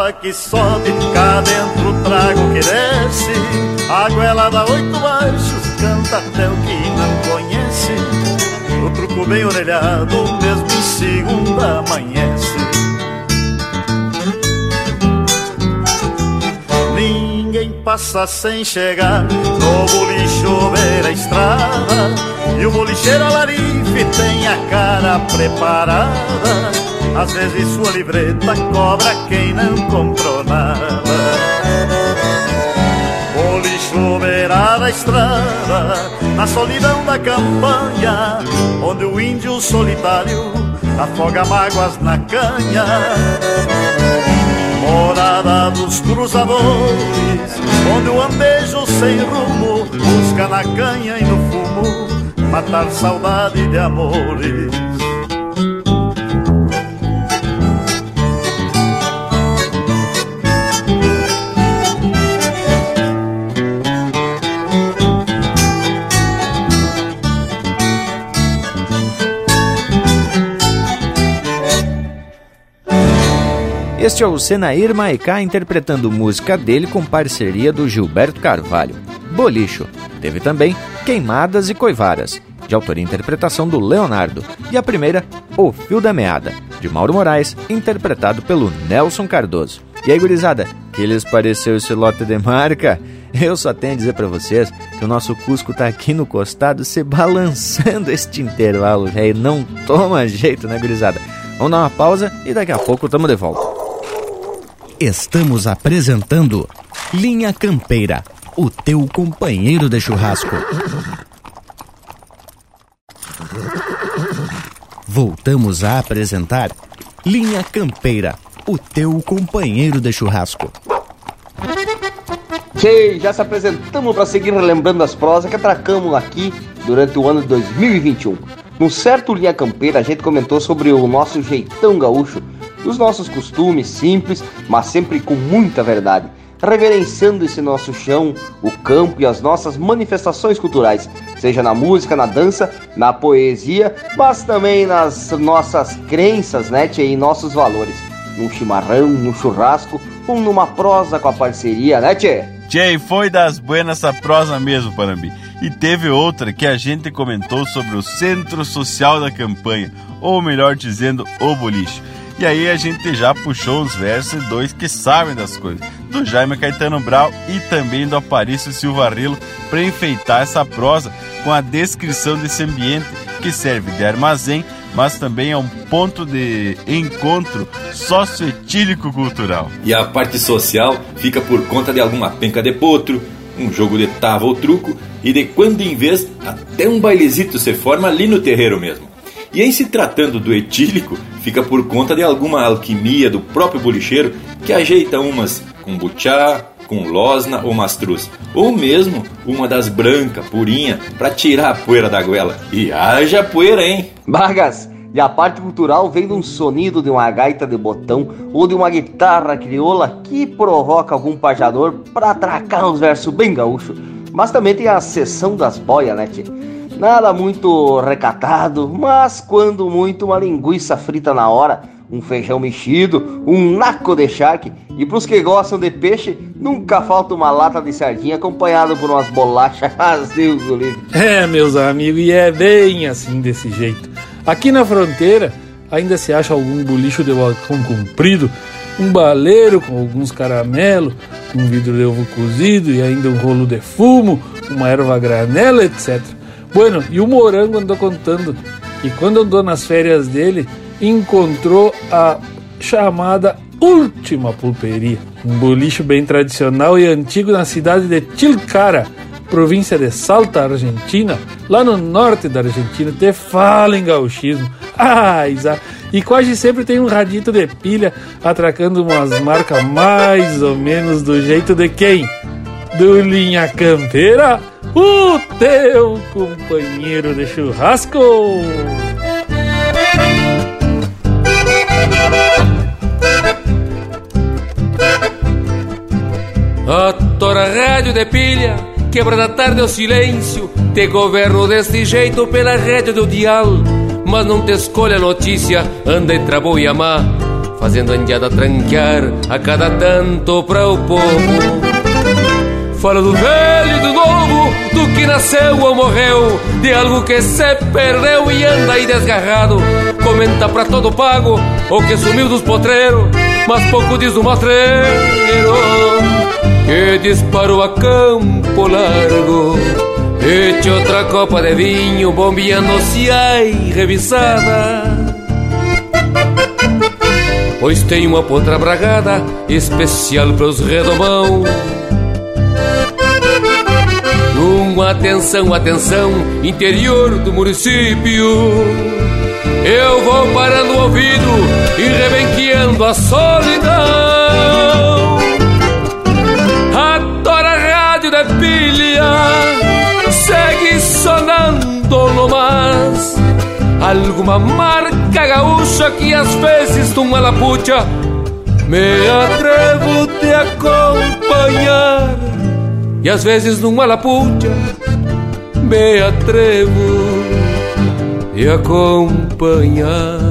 Tava que sobe, cá dentro trago que desce. A goela dá oito baixos, canta até o que não conhece. O truco bem orelhado, mesmo em segunda amanhece. Ninguém passa sem chegar no bolicho beira a estrada. E o bolicheiro alarife tem a cara preparada. Às vezes sua livreta cobra quem não comprou nada. O lixo beira da estrada, na solidão da campanha, onde o índio solitário afoga mágoas na canha. Morada dos cruzadores, onde o andejo sem rumo busca na canha e no fumo matar saudade de amores. Este é o Senair Maicá interpretando música dele com parceria do Gilberto Carvalho. Bolicho. Teve também Queimadas e Coivaras, de autoria e interpretação do Leonardo. E a primeira, O Fio da Meada, de Mauro Moraes, interpretado pelo Nelson Cardoso. E aí, gurizada, que lhes pareceu esse lote de marca? Eu só tenho a dizer para vocês que o nosso Cusco tá aqui no costado se balançando este intervalo, velho. Não toma jeito, né, gurizada? Vamos dar uma pausa e daqui a pouco tamo de volta. Estamos apresentando Linha Campeira, o teu companheiro de churrasco. Voltamos a apresentar Linha Campeira, o teu companheiro de churrasco. Tchê, já se apresentamos para seguir relembrando as prosas que atracamos aqui durante o ano de 2021. No certo Linha Campeira, a gente comentou sobre o nosso jeitão gaúcho dos nossos costumes simples, mas sempre com muita verdade, reverenciando esse nosso chão, o campo e as nossas manifestações culturais, seja na música, na dança, na poesia, mas também nas nossas crenças, né, tia, e nossos valores. Num chimarrão, num churrasco ou numa prosa com a parceria, né, tchê? Tchê, foi das buenas essa prosa mesmo, Panambi. E teve outra que a gente comentou sobre o Centro Social da Campanha, ou melhor dizendo, o boliche. E aí a gente já puxou os versos dois que sabem das coisas, do Jaime Caetano Brau e também do Aparício Silva Rilo, para enfeitar essa prosa com a descrição desse ambiente que serve de armazém, mas também é um ponto de encontro socioetílico cultural. E a parte social fica por conta de alguma penca de potro, um jogo de tava ou truco e de quando em vez até um bailezito se forma ali no terreiro mesmo. E em se tratando do etílico, fica por conta de alguma alquimia do próprio bolicheiro que ajeita umas com buchá, com losna ou mastruz, ou mesmo uma das brancas, purinha, para tirar a poeira da goela. E haja poeira, hein? Vargas, e a parte cultural vem de um sonido de uma gaita de botão ou de uma guitarra crioula que provoca algum pajador para atracar uns versos bem gaúchos. Mas também tem a sessão das boias, né, tia? Nada muito recatado, mas quando muito uma linguiça frita na hora, um feijão mexido, um naco de charque e pros que gostam de peixe, nunca falta uma lata de sardinha acompanhado por umas bolachas. Deus do. É, meus amigos, e é bem assim desse jeito. Aqui na fronteira ainda se acha algum bolicho de balcão comprido, um baleiro com alguns caramelos, um vidro de ovo cozido e ainda um rolo de fumo, uma erva granela, etc. Bueno, e o Morango andou contando que quando andou nas férias dele, encontrou a chamada Última Pulperia, um bolicho bem tradicional e antigo na cidade de Tilcara, província de Salta, Argentina, lá no norte da Argentina, te fala em gauchismo. Ah, e quase sempre tem um radito de pilha atracando umas marcas mais ou menos do jeito de quem? Do Linha Campeira o teu companheiro de churrasco. A tora rádio de pilha, quebra da tarde o silêncio, te governo deste jeito pela rede do dial, mas não te escolhe a notícia, anda entre a boa e a má, fazendo a indiada tranquear a cada tanto para o povo. Fala do velho do novo, que nasceu ou morreu, de algo que se perdeu e anda aí desgarrado. Comenta pra todo pago o que sumiu dos potreiros, mas pouco diz do matreiro que disparou a campo largo. Eche outra copa de vinho, bombeando-se ai revisada. Pois tem uma potra bragada especial para os redomão atenção, atenção, interior do município. eu vou parando o ouvido e rebenqueando a solidão. A tora rádio de pilha segue sonando no mas. Alguma marca gaúcha que às vezes numa lapucha me atrevo te acompanhar. E às vezes numa lapucha me atrevo te acompanhar.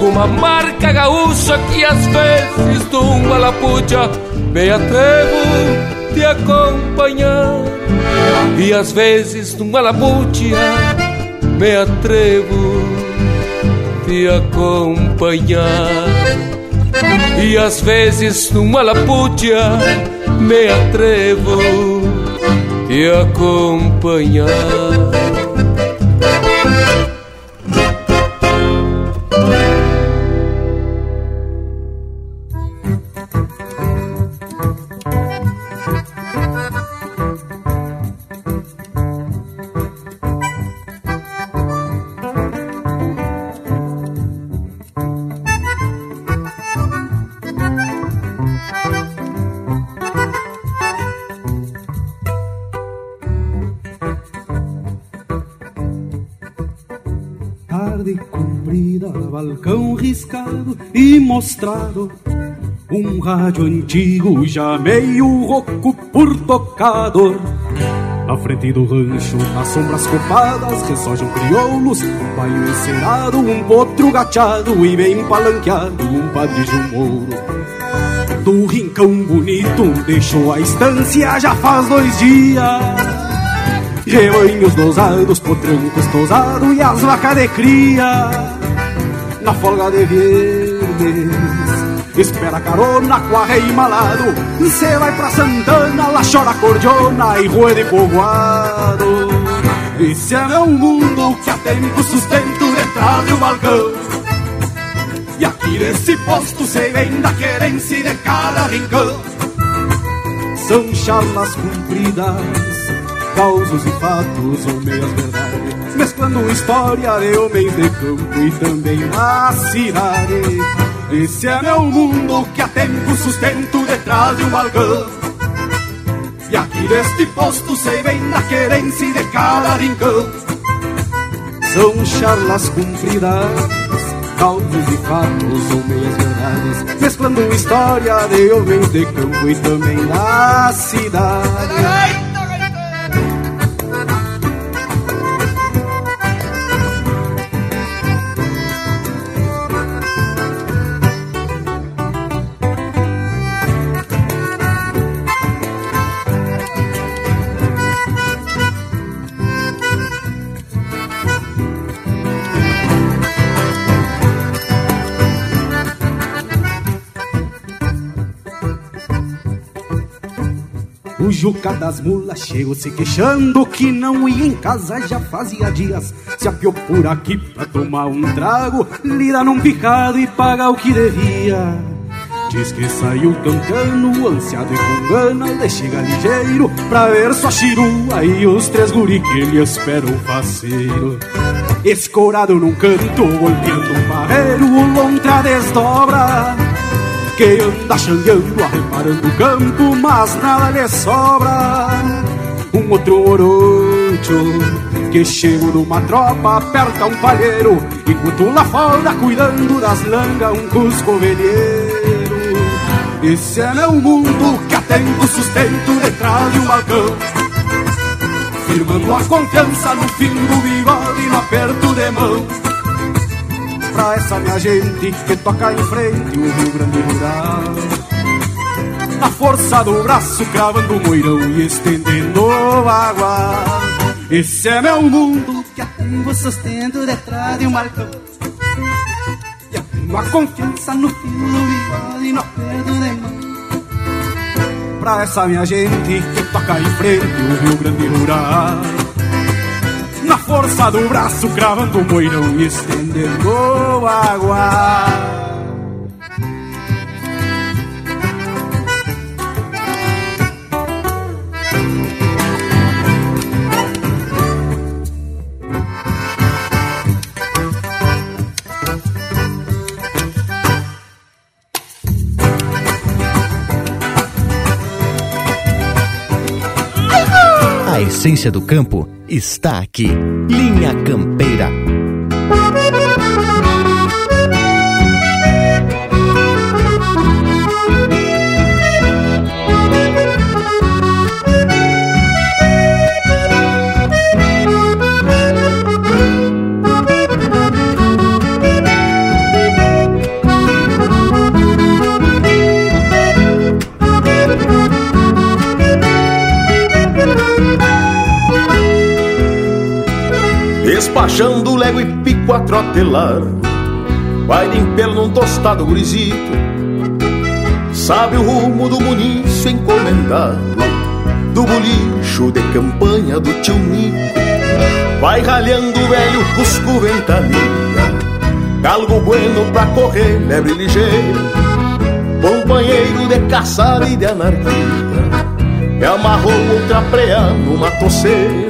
Alguma marca gaúcha que às vezes de uma Me atrevo de acompanhar. E às vezes numa lapucha Me atrevo de acompanhar. E às vezes numa lapucha Me atrevo de acompanhar mostrado um rádio antigo, já meio rouco por tocador. Na frente do rancho, nas sombras copadas, ressojam crioulos, um baio encerado, um potro gateado e bem palanqueado, um padrilho mouro. Do rincão bonito, deixou a estância já faz dois dias. Rebanhos dosados, potrancos tosados e as vacas de cria. Na folga de viernes Espera carona com arreio malado Cê vai pra Santana, lá chora cordiona e rua de povoado. Esse é meu mundo que há tempo sustento detrás do balcão. E aqui nesse posto cê vem da querência de cada rincão. São charlas cumpridas, causos e fatos ou meias verdades Mesclando história de homens de campo e também na cidade esse é meu mundo que há tempo sustento detrás de um balcão. E aqui deste posto sei bem da querência de cada rincão. São charlas cumpridas, causos e fatos ou meias verdades, mesclando história de homens de campo e também da cidade. O Juca das mulas chegou se queixando que não ia em casa já fazia dias. Se apiou por aqui pra tomar um trago, lida num picado e pagar o que devia. Diz que saiu cantando, ansiado e com gana de chegar ligeiro Pra ver sua chirua e os três guri que ele espera um faceiro Escorado num canto, golpeando um barreiro, o lontra desdobra que anda xangueando, arreparando o campo, mas nada lhe sobra. Um outro oro gaúcho Que chego numa tropa, aperta um palheiro Enquanto lá fora, cuidando das langas, um cusco velheiro. Esse é meu mundo que atende o sustento detrás de um balcão. Firmando a confiança no fim do bigode e no aperto de mão Pra essa minha gente que toca em frente o Rio Grande Rural. Na força do braço cravando o moirão e estendendo água. Esse é meu mundo que atende o sustento detrás de um balcão E atendo a confiança no bigode e no aperto de mão. Pra essa minha gente que toca em frente o Rio Grande Rural. Força do braço, cravando o moirão e estendendo água. A essência do campo está aqui. Linha Campeira. E pico a trotelar. Vai de pelo num tostado gurizito. Sabe o rumo do munício encomendado Do bolicho de campanha do tio Nico. Vai ralhando o velho cusco ventania Galgo bueno pra correr, lebre ligeira Companheiro de caçada e de anarquia Me amarrou outra preá numa toceira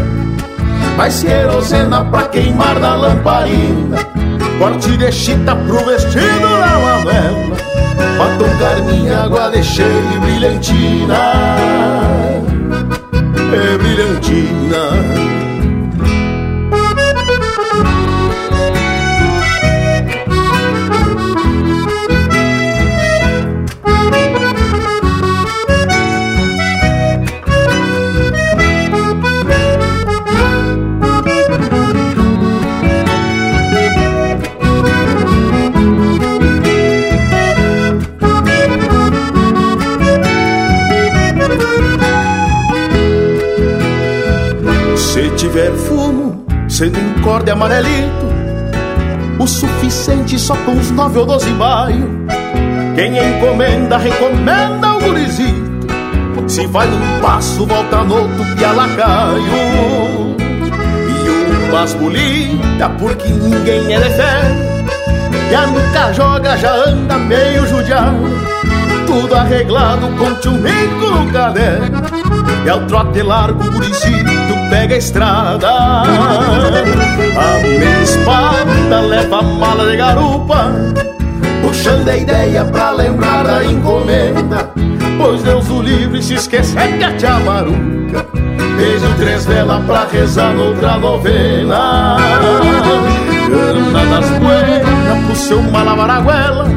Mais querosena pra queimar na lamparina. Corte de chita pro vestido da Manuela Batom carminha, água de cheio e brilhantina. É brilhantina sendo um corde amarelito O suficiente só com uns nove ou doze baio. Quem encomenda, recomenda o gurizito. Se vai num passo, volta no outro pialacaio E umas bolita, porque ninguém é de fé e a nuca joga já anda meio judiado. Tudo arreglado com tio no caderno E ao trote largo o guricito pega a estrada. A minha espada leva a mala de garupa Puxando a ideia pra lembrar da encomenda. Pois Deus o livre se esquecer que a tia Maruca Beijo três velas pra rezar noutra novena. Cana das poeiras pro seu malavaraguela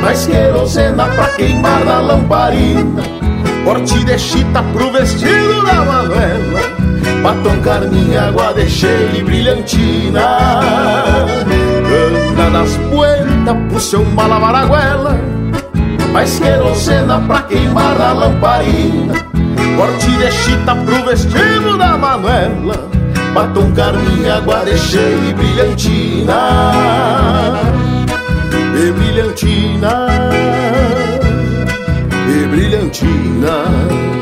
Mais querosena pra queimar na lamparina. Corte de chita pro vestido da Manuela Batom carminha, água de cheia e brilhantina Cana das poeiras pro seu malavaraguela Mais querosena pra queimar na lamparina. Corte de chita pro vestido da Manuela Batom carminha, água de cheia e brilhantina E brilhantina E brilhantina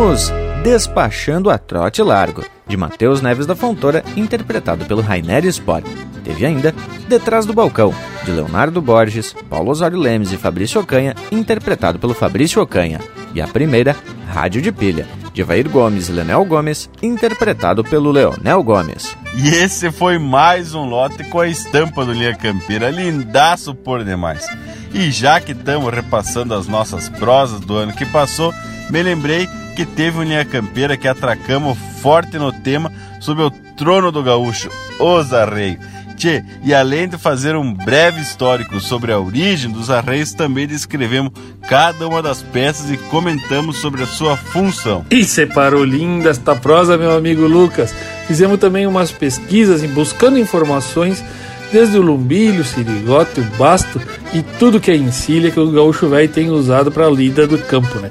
Ouvimos Despachando a Trote Largo, de Matheus Neves da Fontoura, interpretado pelo Rainer Sport. Teve ainda Detrás do Balcão, de Leonardo Borges, Paulo Osório Lemes e Fabrício Ocanha, interpretado pelo Fabrício Ocanha. E a primeira, Rádio de Pilha, de Evair Gomes e Leonel Gomes, interpretado pelo Leonel Gomes. E esse foi mais um lote com a estampa do Linha Campeira, lindaço por demais. E já que estamos repassando as nossas prosas do ano que passou, me lembrei que teve um Linha Campeira que atracamos forte no tema sobre o trono do gaúcho, os arreios. Tchê, e além de fazer um breve histórico sobre a origem dos arreios, também descrevemos cada uma das peças e comentamos sobre a sua função. E separou linda esta prosa, meu amigo Lucas. Fizemos também umas pesquisas buscando informações desde o lumbilho, o sirigote, o basto e tudo que é encilha que o gaúcho velho tem usado para a lida do campo, né?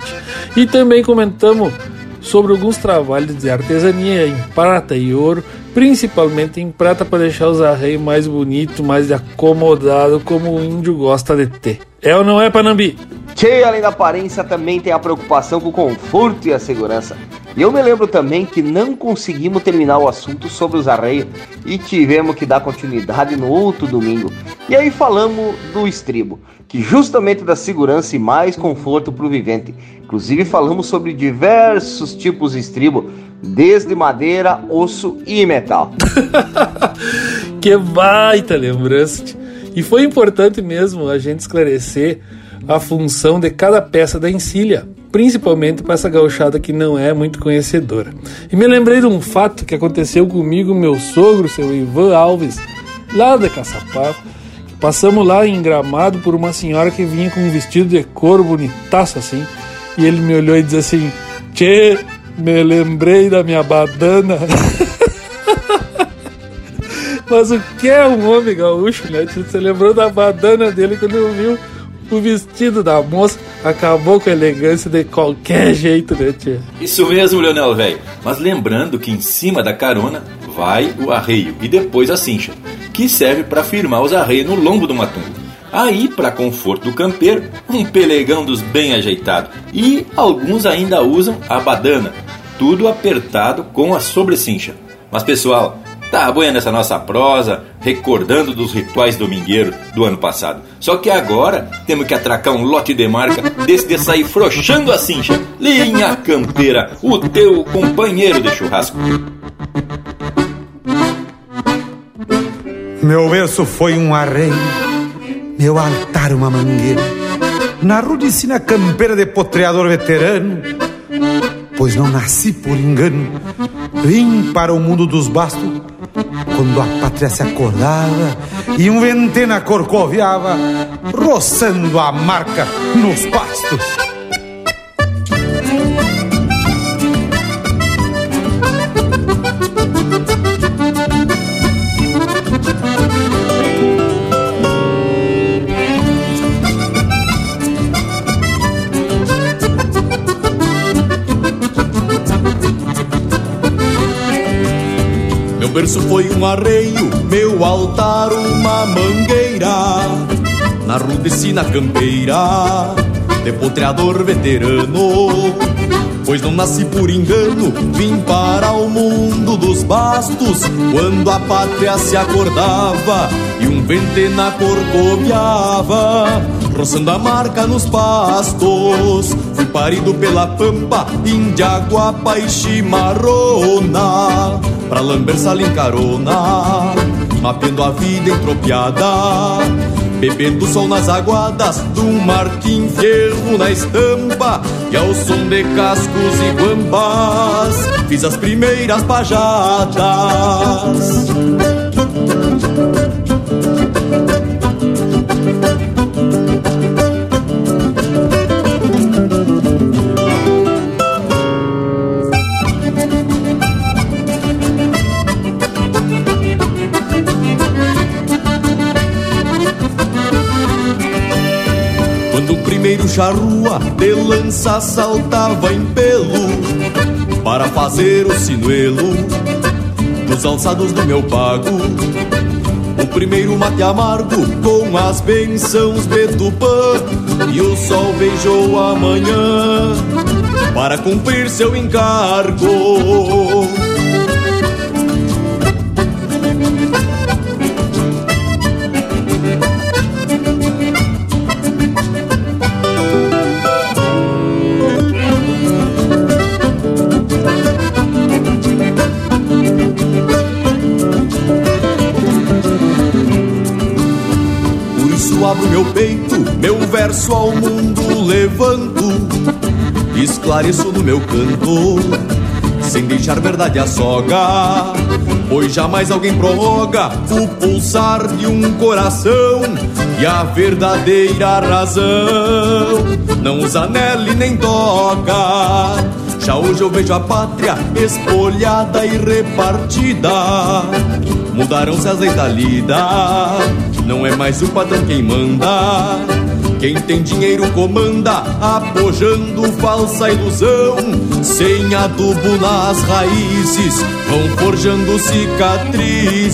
E também comentamos sobre alguns trabalhos de artesania em prata e ouro, principalmente em prata para deixar os arreios mais bonitos, mais acomodado, como o índio gosta de ter. É ou não é, Panambi? Che, além da aparência, também tem a preocupação com o conforto e a segurança. E eu me lembro também que não conseguimos terminar o assunto sobre os arreios e tivemos que dar continuidade no outro domingo. E aí falamos do estribo, que justamente dá segurança e mais conforto para o vivente. Inclusive falamos sobre diversos tipos de estribo, desde madeira, osso e metal. que baita lembrança! E foi importante mesmo a gente esclarecer a função de cada peça da encilha, principalmente para essa gauchada que não é muito conhecedora. E me lembrei de um fato que aconteceu comigo, meu sogro, seu Ivan Alves, lá de Caçapava. Passamos lá em Gramado por uma senhora que vinha com um vestido de couro bonitaço assim, e ele me olhou e disse assim: Tchê, me lembrei da minha badana. Mas o que é um homem gaúcho, né? Você lembrou da badana dele quando viu o vestido da moça, acabou com a elegância de qualquer jeito, né, tia? Isso mesmo, Leonel, velho. Mas lembrando que em cima da carona vai o arreio e depois a cincha, que serve para firmar os arreios no lombo do matungo. Aí, para conforto do campeiro, um pelegão dos bem ajeitado. E alguns ainda usam a badana, tudo apertado com a sobrecincha. Mas pessoal, tá boa nessa nossa prosa, recordando dos rituais domingueiros do ano passado. Só que agora temos que atracar um lote de marca desse de sair frouxando a cincha. Linha Campeira, o teu companheiro de churrasco. Meu verso foi um arreio, meu altar uma mangueira, na rudicina campeira de potreador veterano, pois não nasci por engano, vim para o mundo dos bastos, quando a pátria se acordava e um ventena corcoviava, roçando a marca nos pastos. Berço foi um arreio, meu altar uma mangueira. Na rudecina campeira, depotreador veterano. Pois não nasci por engano, vim para o mundo dos bastos. Quando a pátria se acordava e um ventena corcoviava, roçando a marca nos pastos. Fui parido pela pampa, Indiaguapa e chimarrona pra lamber sala em carona, mapeando a vida entropiada, bebendo sol nas aguadas do marquim ferro na estampa, e ao som de cascos e guambás, fiz as primeiras pajadas. Charrua de lança saltava em pelo para fazer o sinuelo nos alçados do meu pago. O primeiro mate amargo com as bênçãos de Tupã E o sol beijou a manhã para cumprir seu encargo verso ao mundo levanto, esclareço no meu canto, sem deixar verdade a soga, pois jamais alguém prorroga o pulsar de um coração e a verdadeira razão não usa nele nem toca. Já hoje eu vejo a pátria espolhada e repartida. Mudaram-se as leis da lida não é mais o patrão quem manda. Quem tem dinheiro comanda, apojando falsa ilusão. Sem adubo nas raízes, vão forjando cicatrizes.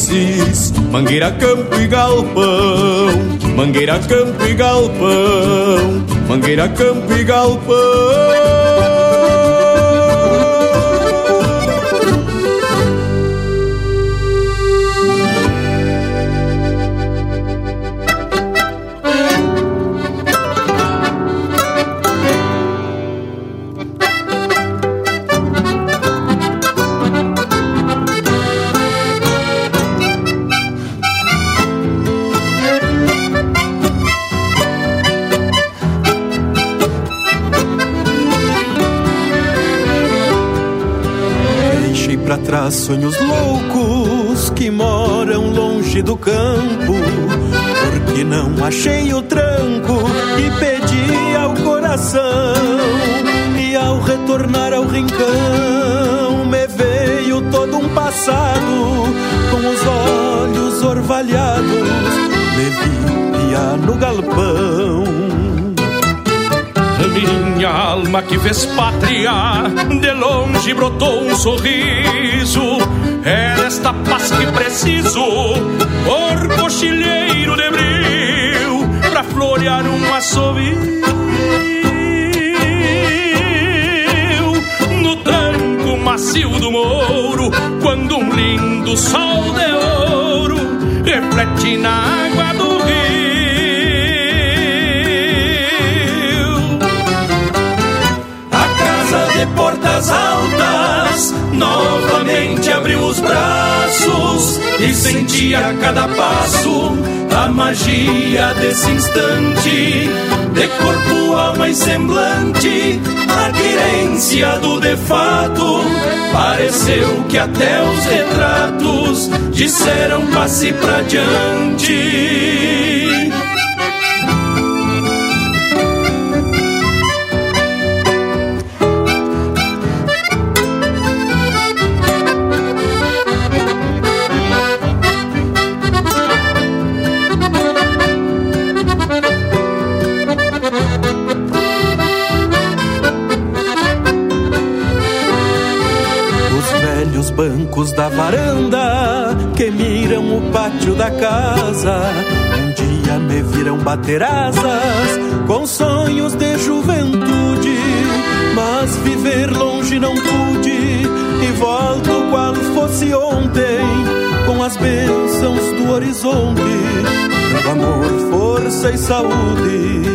Mangueira, campo e galpão. Mangueira, campo e galpão. Mangueira, campo e galpão. Sonhos loucos que moram longe do campo. Porque não achei o tranco e pedi ao coração. E ao retornar ao rincão, me veio todo um passado com os olhos orvalhados. Me via no galpão minha alma que fez pátria, de longe brotou um sorriso. É desta paz que preciso, por cochilheiro de bril, pra florear um assovio. No tranco macio do mouro, quando um lindo sol de ouro reflete na água do portas altas, novamente abriu os braços e sentia a cada passo a magia desse instante, de corpo, alma e semblante, a querência do de fato. Pareceu que até os retratos disseram passe pra diante. Bancos da varanda que miram o pátio da casa. Um dia me viram bater asas com sonhos de juventude, mas viver longe não pude e volto qual fosse ontem com as bênçãos do horizonte, dando amor, força e saúde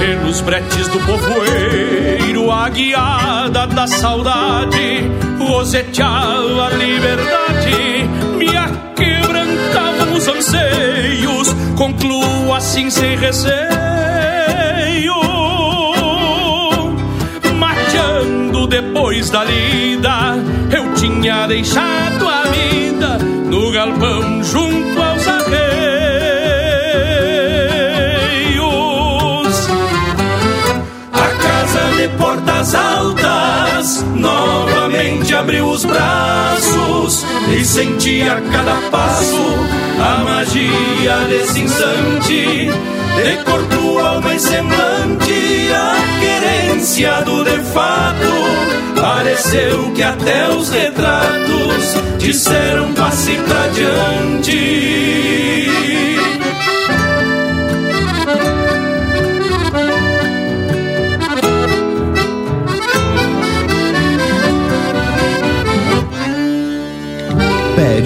pelos bretes do povoeiro, a guiada da saudade, roseteava a liberdade, me aquebrantavam os anseios, concluo assim sem receio, mateando depois da lida, eu tinha deixado a vida no galpão junto aos arreios. de portas altas, novamente abriu os braços e sentia a cada passo a magia desse instante. De corpo, alma e semblante, a querência do de fato, pareceu que até os retratos disseram passe pra diante.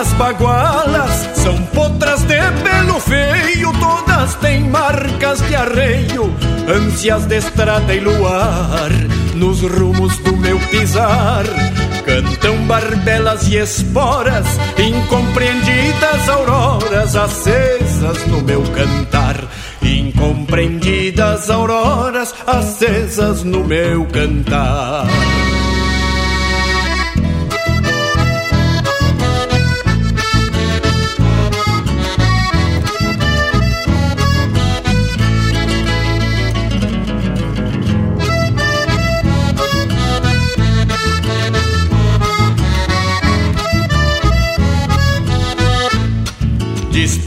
Rimas bagualas, são potras de pelo feio, todas têm marcas de arreio, ânsias de estrada e luar, nos rumos do meu pisar. Cantam barbelas e esporas, incompreendidas auroras acesas no meu cantar. Incompreendidas auroras acesas no meu cantar.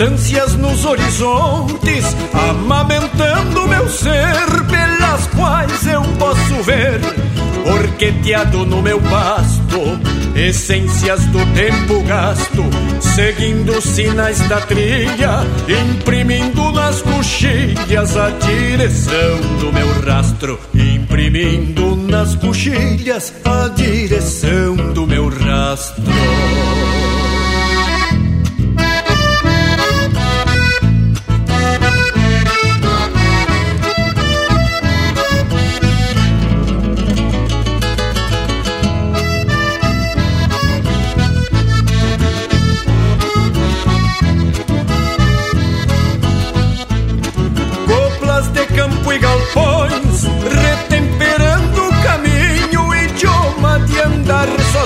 Distâncias nos horizontes, amamentando meu ser, pelas quais eu posso ver, orqueteado no meu pasto, essências do tempo gasto, seguindo sinais da trilha, imprimindo nas coxilhas a direção do meu rastro, imprimindo nas coxilhas a direção do meu rastro.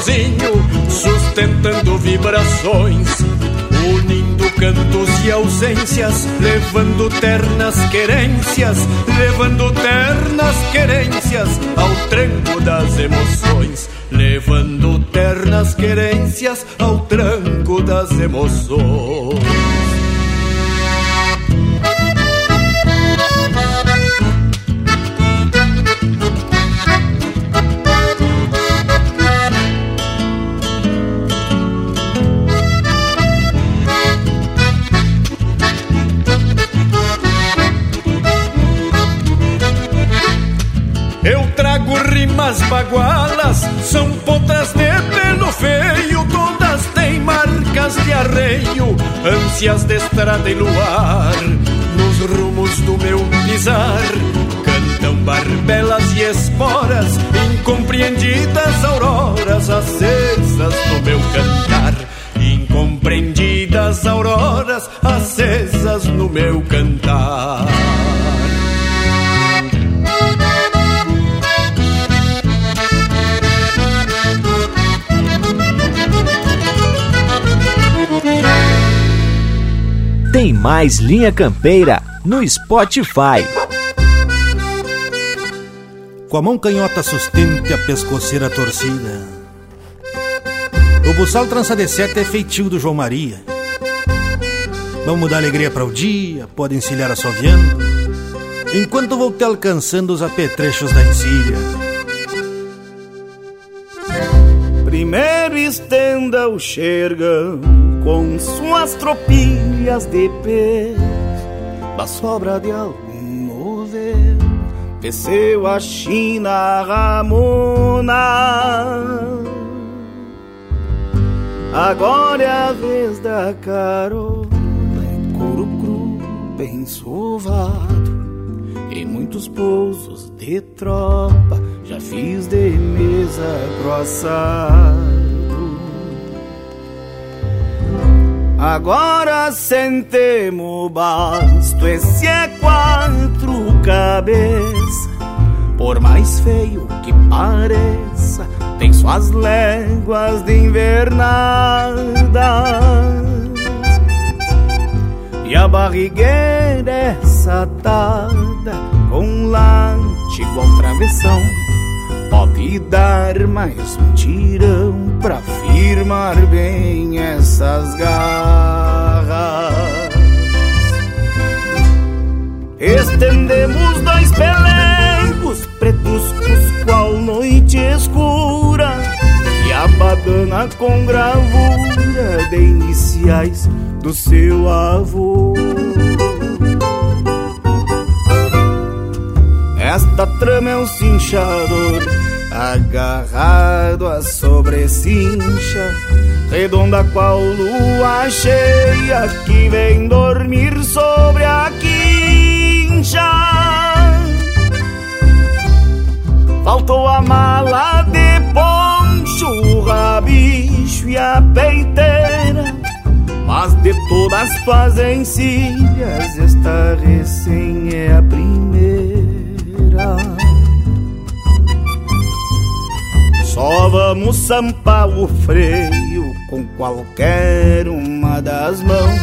Sozinho, sustentando vibrações, unindo cantos e ausências, levando ternas querências, levando ternas querências ao tranco das emoções, levando ternas querências ao tranco das emoções. Rimas bagualas, são potras de pelo feio, todas têm marcas de arreio, ânsias de estrada e luar, nos rumos do meu pisar. Cantam barbelas e esporas, incompreendidas auroras acesas no meu cantar. Incompreendidas auroras acesas no meu cantar. Tem mais Linha Campeira no Spotify. Com a mão canhota sustente a pescoceira torcida. O buçal trança de sete é feitio do João Maria. Vamos dar alegria para o dia, pode encilhar assoviando, enquanto vou te alcançando os apetrechos da encilha. Primeiro estenda o xergão com suas tropilhas de pé Da sobra de algum novelo Desceu a China Ramona. Agora é a vez da carona. É couro cru, bem sovado. Em muitos pousos de tropa Já fiz de mesa grossa Agora sentemos basto, esse é quatro cabeças. Por mais feio que pareça, tem suas léguas de invernada. E a barrigueira é satada com late igual travessão. Pode dar mais um tirão pra firmar bem essas garras. Estendemos dois pelegos pretos qual noite escura e a badana com gravura de iniciais do seu avô. Esta trama é um cinchador agarrado à sobrecincha, redonda qual lua cheia que vem dormir sobre a quincha. Faltou a mala de poncho, o rabicho e a peiteira. Mas de todas tuas encilhas, esta recém é a primeira. Só vamos sampar o freio com qualquer uma das mãos.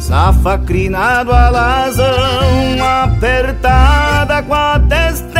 Safa crinado alazão, apertada com a testeira.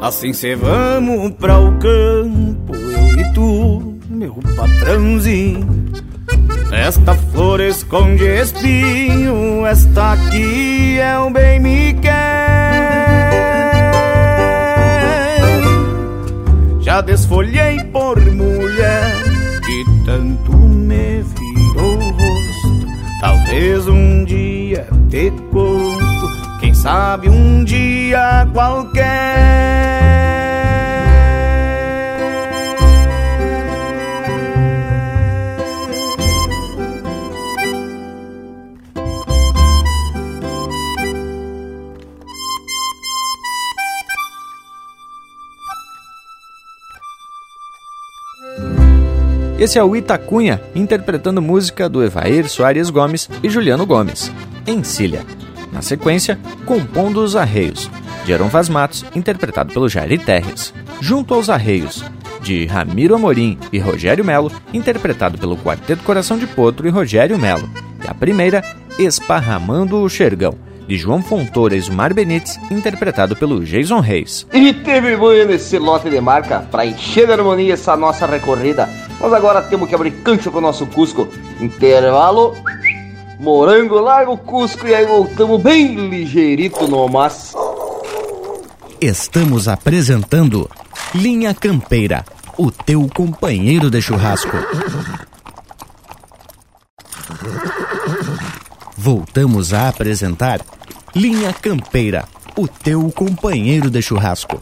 Assim cê vamos pra o campo, eu e tu, meu patrãozinho. Esta flor esconde espinho, esta aqui é o bem me quer. Já desfolhei por mulher que tanto me virou o rosto. Talvez um dia te conto, quem sabe um dia qualquer. Esse é o Itacunha interpretando música do Evair Soares Gomes e Juliano Gomes, Encilha. Na sequência, Compondo os Arreios, de Aaron Vaz Matos, interpretado pelo Jair Terres. Junto aos Arreios, de Ramiro Amorim e Rogério Melo, interpretado pelo Quarteto Coração de Potro e Rogério Melo. E a primeira, Esparramando o Xergão, de João Fontoura e Zumar Benites, interpretado pelo Jason Reis. E teve bueno esse lote de marca para encher de harmonia essa nossa recorrida. Nós agora temos que abrir cancha com o nosso Cusco. Intervalo, morango, largo Cusco e aí voltamos bem ligeirito no mas. Estamos apresentando Linha Campeira, o teu companheiro de churrasco. Voltamos a apresentar Linha Campeira, o teu companheiro de churrasco.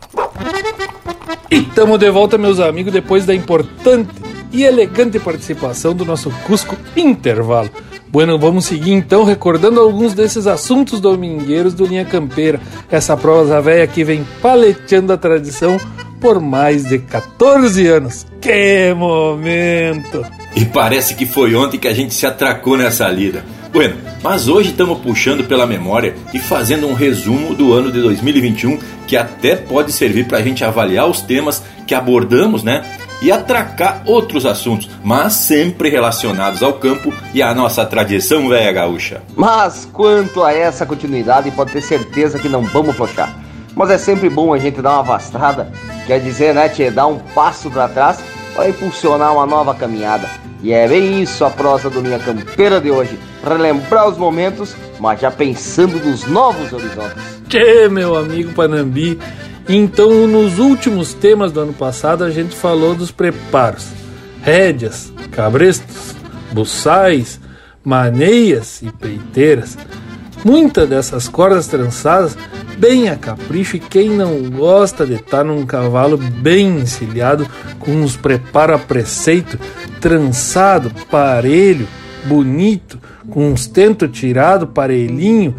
E estamos de volta, meus amigos, depois da importante e elegante participação do nosso Cusco Intervalo. Bueno, vamos seguir então recordando alguns desses assuntos domingueiros do Linha Campeira, essa prosa velha que vem paleteando a tradição por mais de 14 anos. Que momento! E parece que foi ontem que a gente se atracou nessa lida. Bueno, mas hoje estamos puxando pela memória e fazendo um resumo do ano de 2021 que até pode servir para a gente avaliar os temas que abordamos, né? E atracar outros assuntos, mas sempre relacionados ao campo e à nossa tradição velha gaúcha. Mas quanto a essa continuidade, pode ter certeza que não vamos flochar. Mas é sempre bom a gente dar uma vastada, quer dizer, né, tchê, dar um passo para trás para impulsionar uma nova caminhada. E é bem isso a prosa do Linha Campeira de hoje. Relembrar os momentos, mas já pensando nos novos horizontes. Tchê, meu amigo Panambi. Então, nos últimos temas do ano passado, a gente falou dos preparos: rédeas, cabrestos, buçais, maneias e peiteiras. Muitas dessas cordas trançadas bem a capricho e quem não gosta de estar num cavalo bem encilhado com uns preparo a preceito, trançado, parelho, bonito, com uns tento tirado, parelhinho,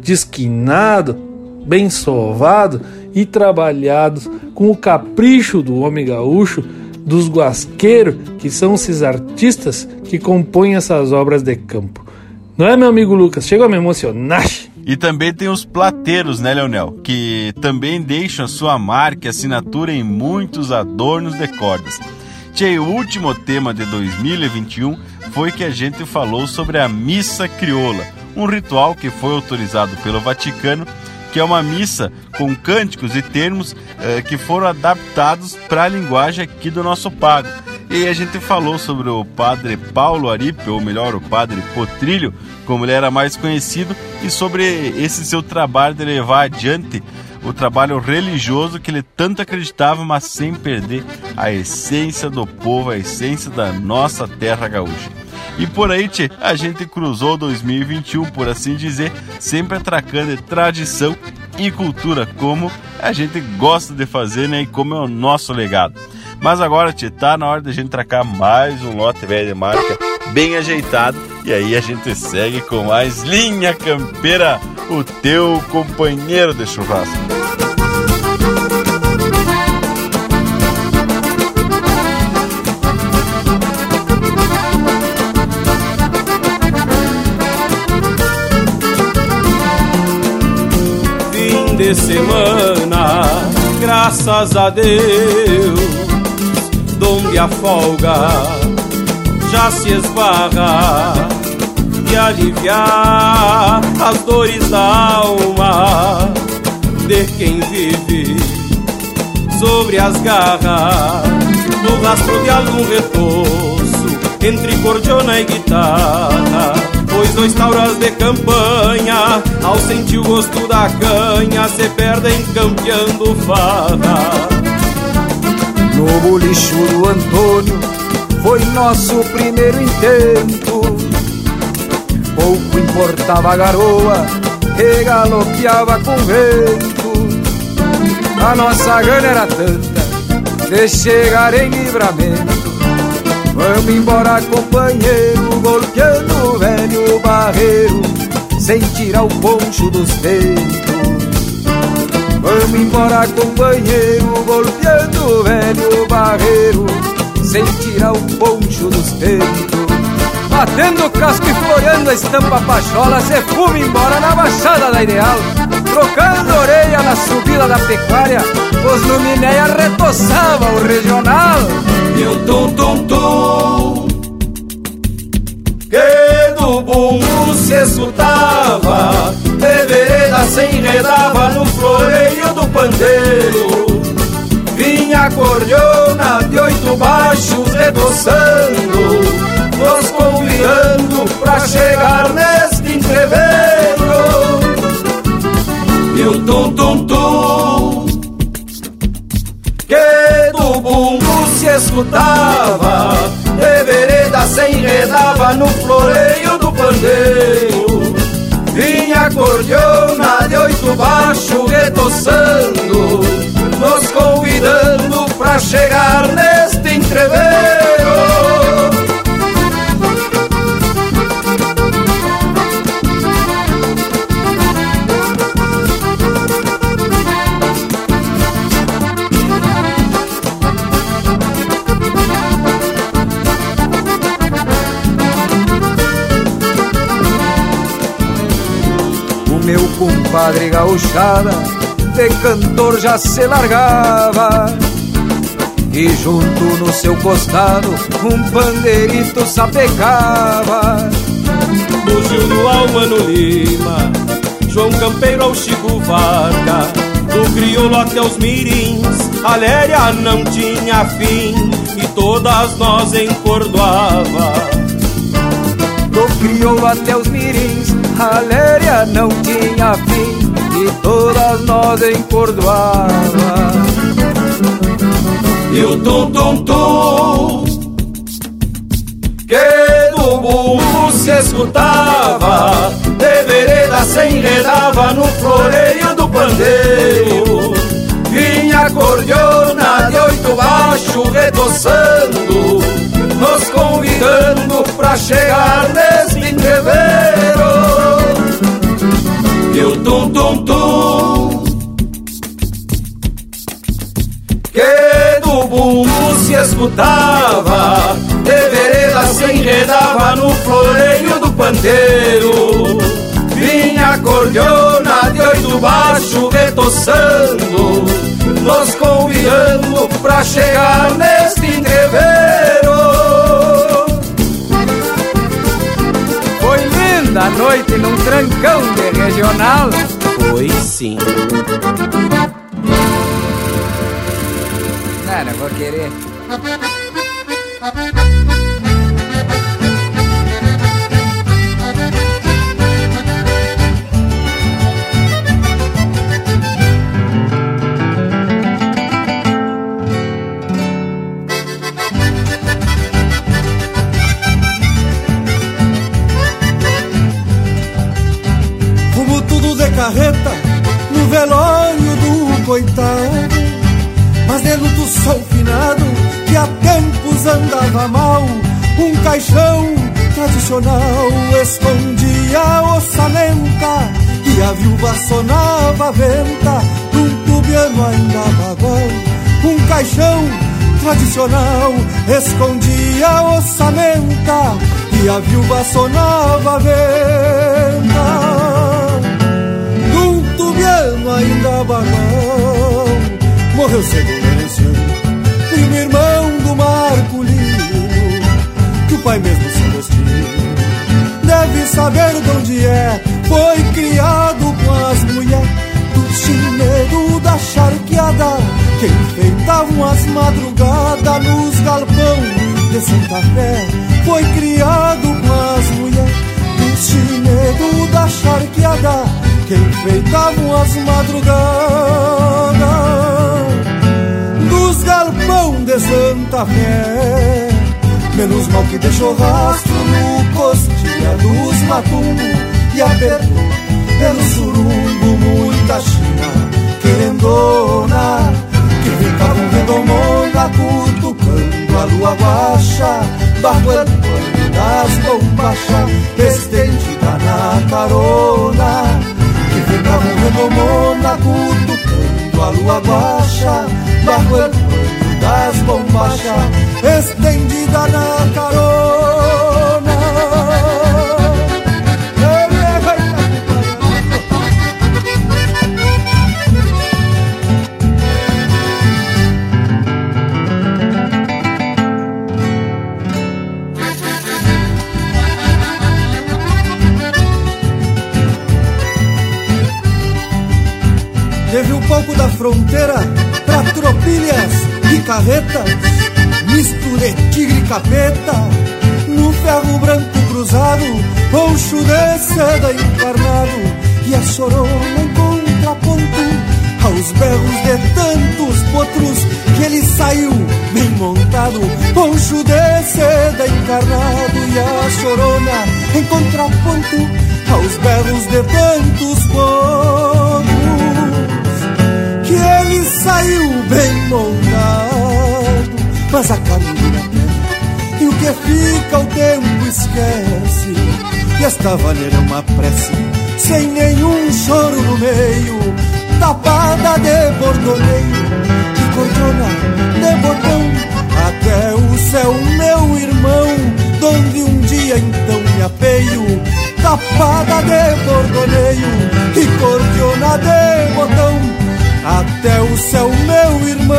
desquinado, bem sovado e trabalhados com o capricho do homem gaúcho, dos guasqueiros, que são esses artistas que compõem essas obras de campo. Não é, meu amigo Lucas? Chega a me emocionar. E também tem os plateiros, né, Leonel? Que também deixam sua marca e assinatura em muitos adornos de cordas. Tchê, o último tema de 2021 foi que a gente falou sobre a Missa Crioula, um ritual que foi autorizado pelo Vaticano, que é uma missa com cânticos e termos eh, que foram adaptados para a linguagem aqui do nosso pago. E a gente falou sobre o padre Paulo Aripe, ou melhor, o padre Potrilho, como ele era mais conhecido, e sobre esse seu trabalho de levar adiante o trabalho religioso que ele tanto acreditava, mas sem perder a essência do povo, a essência da nossa terra gaúcha. E por aí, tchê, a gente cruzou 2021, por assim dizer, sempre atracando tradição e cultura, como a gente gosta de fazer, né? E como é o nosso legado. Mas agora, tchê, tá na hora da gente tracar mais um lote velho de marca bem ajeitado. E aí a gente segue com mais Linha Campeira, o teu companheiro de churrasco. De semana, graças a Deus, donde a folga já se esbarra e aliviar as dores da alma de quem vive sobre as garras no rastro de algum retoço entre cordiona e guitarra. Pois dois tauras de campanha, ao sentir o gosto da canha, se perdem campeando farra. No bolicho do Antônio foi nosso primeiro intento. Pouco importava a garoa, regalopeava com vento. A nossa gana era tanta de chegar em livramento. Vamos embora, companheiro, golpeando o barreiro, sem tirar o poncho dos peitos. Vamos embora, companheiro, golpeando o velho barreiro, sem tirar o poncho dos peitos. Batendo o casco e floreando a estampa pachola, cê fuma embora na baixada da ideal. Trocando orelha na subida da pecuária, os luminéia retoçava o regional. E o tum tum tum do bumbo se escutava, de vereda se enredava no floreio do pandeiro. Vinha a cordiona de oito baixos retoçando, nos convidando pra chegar neste entreveiro. E o tum tum tum que do bumbo se escutava, de vereda se enredava no floreio pandeiro. Vinha a cordiona de oito baixo retoçando, nos convidando pra chegar neste entreveiro. Compadre gauchada de cantor já se largava E junto no seu costado um pandeirito sapecava Buzio no Almano Lima João Campeiro ao Chico Varga. Do crioulo até os mirins A léria não tinha fim E todas nós encordoava. Do crioulo até os mirins A léria não tinha fim E todas nós encordoava E o tum tum tum Que do bumbo se escutava De vereda se enredava no floreio do pandeiro. Vinha cordiona de oito baixo retoçando Nos convidando pra chegar neste entreveiro E o tum tum tum. Que do bumbo se escutava? De vereda se enredava no floreio do pandeiro. Vinha a cordiona de oito baixo retoçando Nos convidando pra chegar neste entreveiro noite num trancão de regional. Foi sim. Não, não vou querer carreta no velório do coitado. Mas de luto sou finado que há tempos andava mal. Um caixão tradicional escondia a ossamenta e a viúva sonava a venta num tubiano ainda bagual. Um caixão tradicional escondia a ossamenta e a viúva sonava a venta tubiano ainda bagual. Morreu cedo o primo irmão do Marculino, que o pai mesmo se Agostinho deve saber de onde é. Foi criado com as mulheres do chineiro da charqueada, que enfeitavam as madrugadas nos galpão de Santa Fé. Foi criado com as mulheres do chineiro da charqueada, que enfeitavam as madrugadas dos galpão de Santa Fé. Menos mal que deixou rastro no costilha dos matumbos e apertou pelo surumbo muita china querendona que ficavam vendo mona cutucando a lua bajo el pano das bombachas estendida na carona cutucando a lua baixa bajo seda encarnado, e a chorona em contraponto aos berros de tantos potros que ele saiu bem montado, mas a terra, e o que fica o tempo esquece, e esta vaneira é uma prece, sem nenhum choro no meio, tapada de bordoneio, de cordona, de bordão, até o céu, meu irmão, donde um dia então me apeio, tapada de bordoneio e cordiona de botão, até o céu, meu irmão,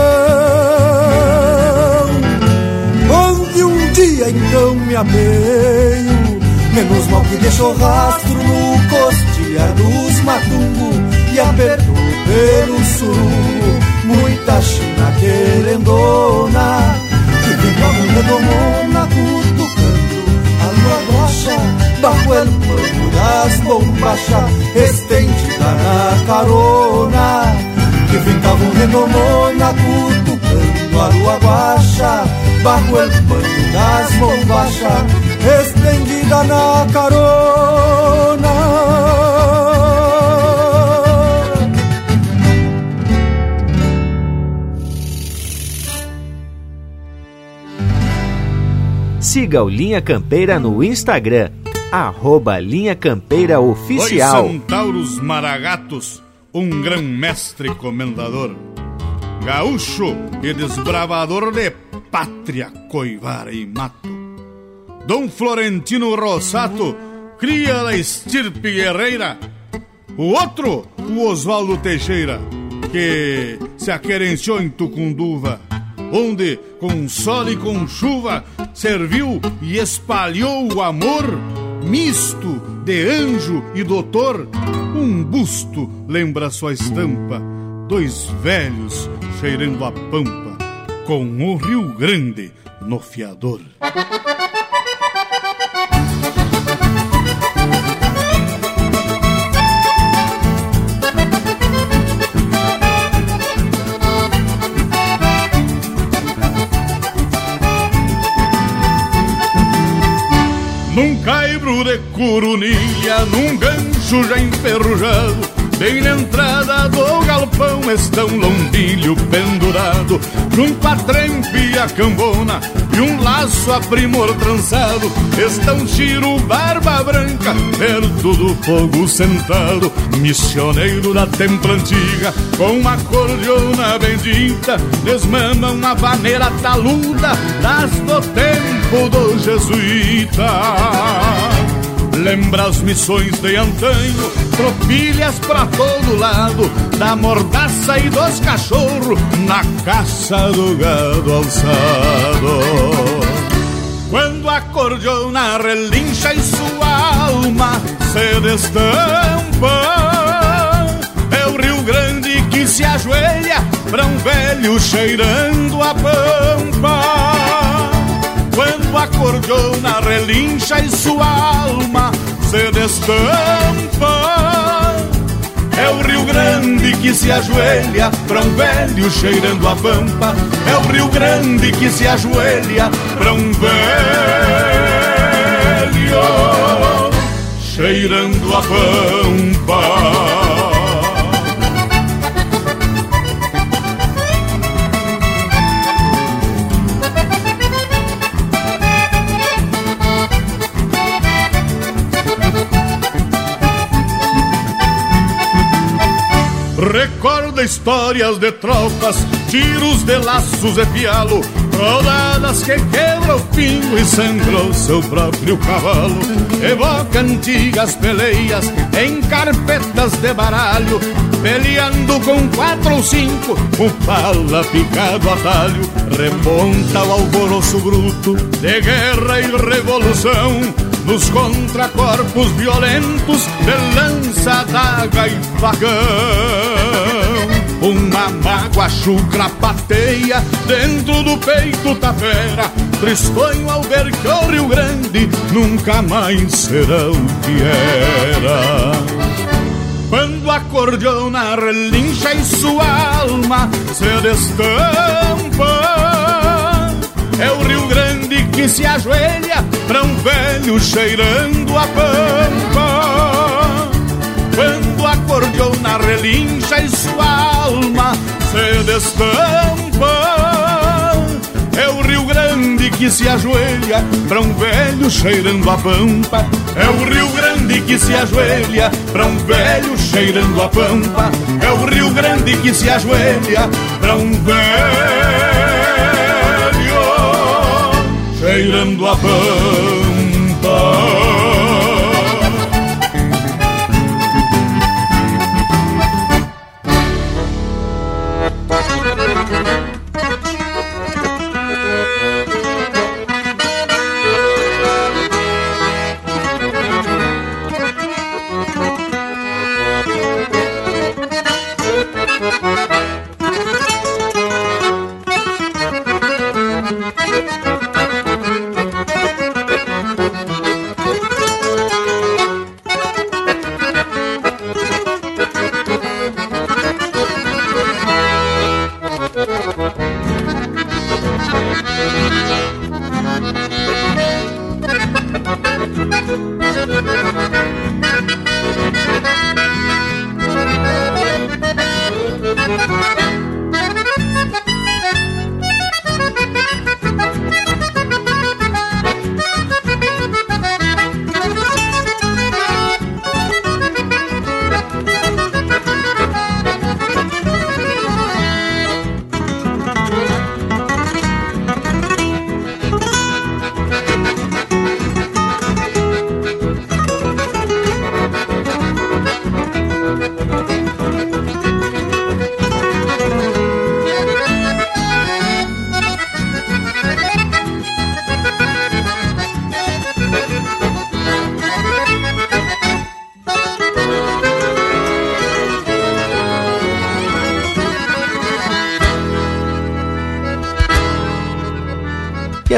onde um dia então me apeio, menos mal que deixou rastro no costilhar dos matungos e apertou pelo sul, muita China querendona redomona cutucando a lua rocha Bajo el pano das bombachas Estendida na carona Que vem com a redomona cutucando a lua guacha Bajo el pano das bombachas estendida na carona. Siga o Linha Campeira no Instagram, arroba Linha Campeira Oficial. Dois centauros maragatos, um grão-mestre comendador, gaúcho e desbravador de pátria, coivara e mato Dom Florentino Rossato, cria da estirpe guerreira. O outro, o Oswaldo Teixeira, que se aquerenciou em Tucunduva, onde, com sol e com chuva, serviu e espalhou o amor misto de anjo e doutor. Um busto lembra sua estampa, dois velhos cheirando a pampa, com o Rio Grande no fiador. De curunilha, num gancho já enferrujado Bem na entrada do galpão está um lombilho pendurado Junto à trempe a cambona e um laço a primor trançado Está um tiro barba branca perto do fogo sentado Missioneiro da templa antiga com uma cordiona bendita Desmama uma vaneira taluda das do tempo do jesuíta Lembra as missões de antanho, tropilhas pra todo lado, da mordaça e dos cachorros, na caça do gado alçado. Quando a cordiona relincha e sua alma se destampa, é o Rio Grande que se ajoelha pra um velho cheirando a pampa. Quando a cordiona relincha e sua alma se destampa. É o Rio Grande que se ajoelha pra um velho cheirando a pampa. É o Rio Grande que se ajoelha pra um velho cheirando a pampa Recorda histórias de tropas, tiros de laços e pialo, rodadas que quebra o pingo e sangrou seu próprio cavalo. Evoca antigas peleias em carpetas de baralho, peleando com quatro ou cinco, o pala picado a talho. Remonta o alvoroço bruto de guerra e revolução, nos contracorpos violentos de lança, daga e facão. Uma mágoa chucra pateia dentro do peito tapera Tristonho ao ver que o Rio Grande nunca mais será o que era Quando a cordiona relincha e sua alma se destampa É o Rio Grande que se ajoelha pra um velho cheirando a pampa. Quando a cordiona relincha e sua alma se destampa É o Rio Grande que se ajoelha pra um velho cheirando a pampa. É o Rio Grande que se ajoelha pra um velho cheirando a pampa. É o Rio Grande que se ajoelha pra um velho cheirando a pampa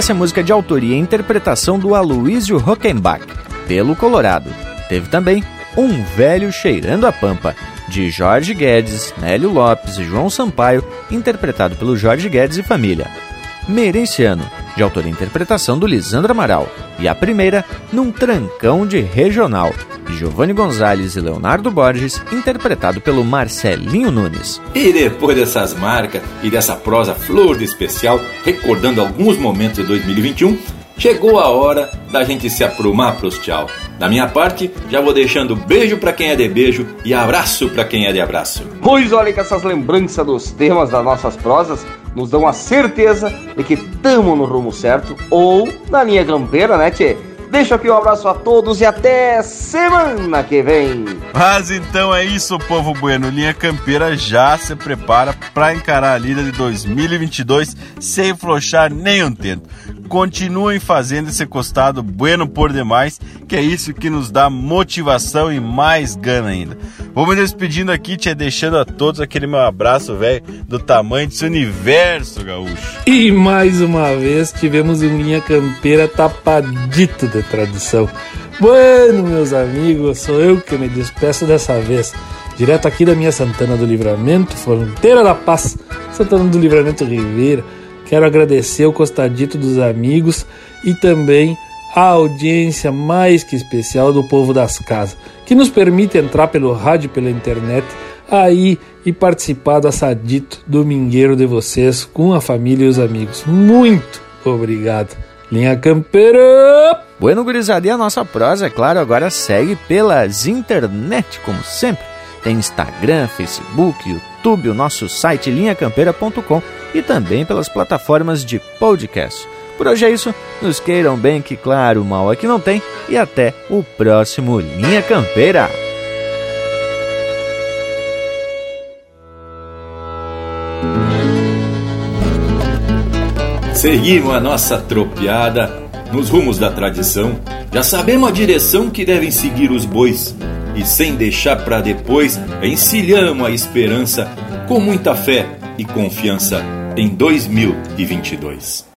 essa música de autoria e interpretação do Aloysio Hockenbach, pelo Colorado. Teve também Um Velho Cheirando a Pampa, de Jorge Guedes, Nélio Lopes e João Sampaio, interpretado pelo Jorge Guedes e família. Merenciano, de autoria e interpretação do Lisandro Amaral. E a primeira, Num Trancão de Regional, Giovanni Gonzalez e Leonardo Borges, interpretado pelo Marcelinho Nunes. E depois dessas marcas e dessa prosa flor de especial, recordando alguns momentos de 2021, chegou a hora da gente se aprumar pros tchau. Da minha parte, já vou deixando beijo para quem é de beijo e abraço para quem é de abraço. Pois olha que essas lembranças dos temas das nossas prosas nos dão a certeza de que estamos no rumo certo ou na linha campeira, né, tchê? Deixo aqui um abraço a todos e até semana que vem. Mas então é isso, povo bueno. Linha Campeira já se prepara para encarar a lida de 2022 sem flochar nem um tento. Continuem fazendo esse costado bueno por demais, que é isso que nos dá motivação e mais gana ainda. Vou me despedindo aqui, te deixando a todos aquele meu abraço, velho, do tamanho desse universo, gaúcho. E mais uma vez tivemos um Linha Campeira tapadito de tradição. Bueno, meus amigos, sou eu que me despeço dessa vez. Direto aqui da minha Santana do Livramento, fronteira da paz, Santana do Livramento Ribeira Quero agradecer o costadito dos amigos e também a audiência mais que especial do povo das casas, que nos permite entrar pelo rádio pela internet aí e participar do assadito domingueiro de vocês com a família e os amigos. Muito obrigado. Linha Campeira! Bueno, gurizada, a nossa prosa, é claro, agora segue pelas internet, como sempre. Tem Instagram, Facebook, YouTube, o nosso site linhacampeira.com e também pelas plataformas de podcast. Por hoje é isso, nos queiram bem que claro, mal aqui não tem e até o próximo Linha Campeira. Seguimos a nossa tropiada nos rumos da tradição. Já sabemos a direção que devem seguir os bois e sem deixar para depois, encilhamos a esperança com muita fé e confiança em 2022.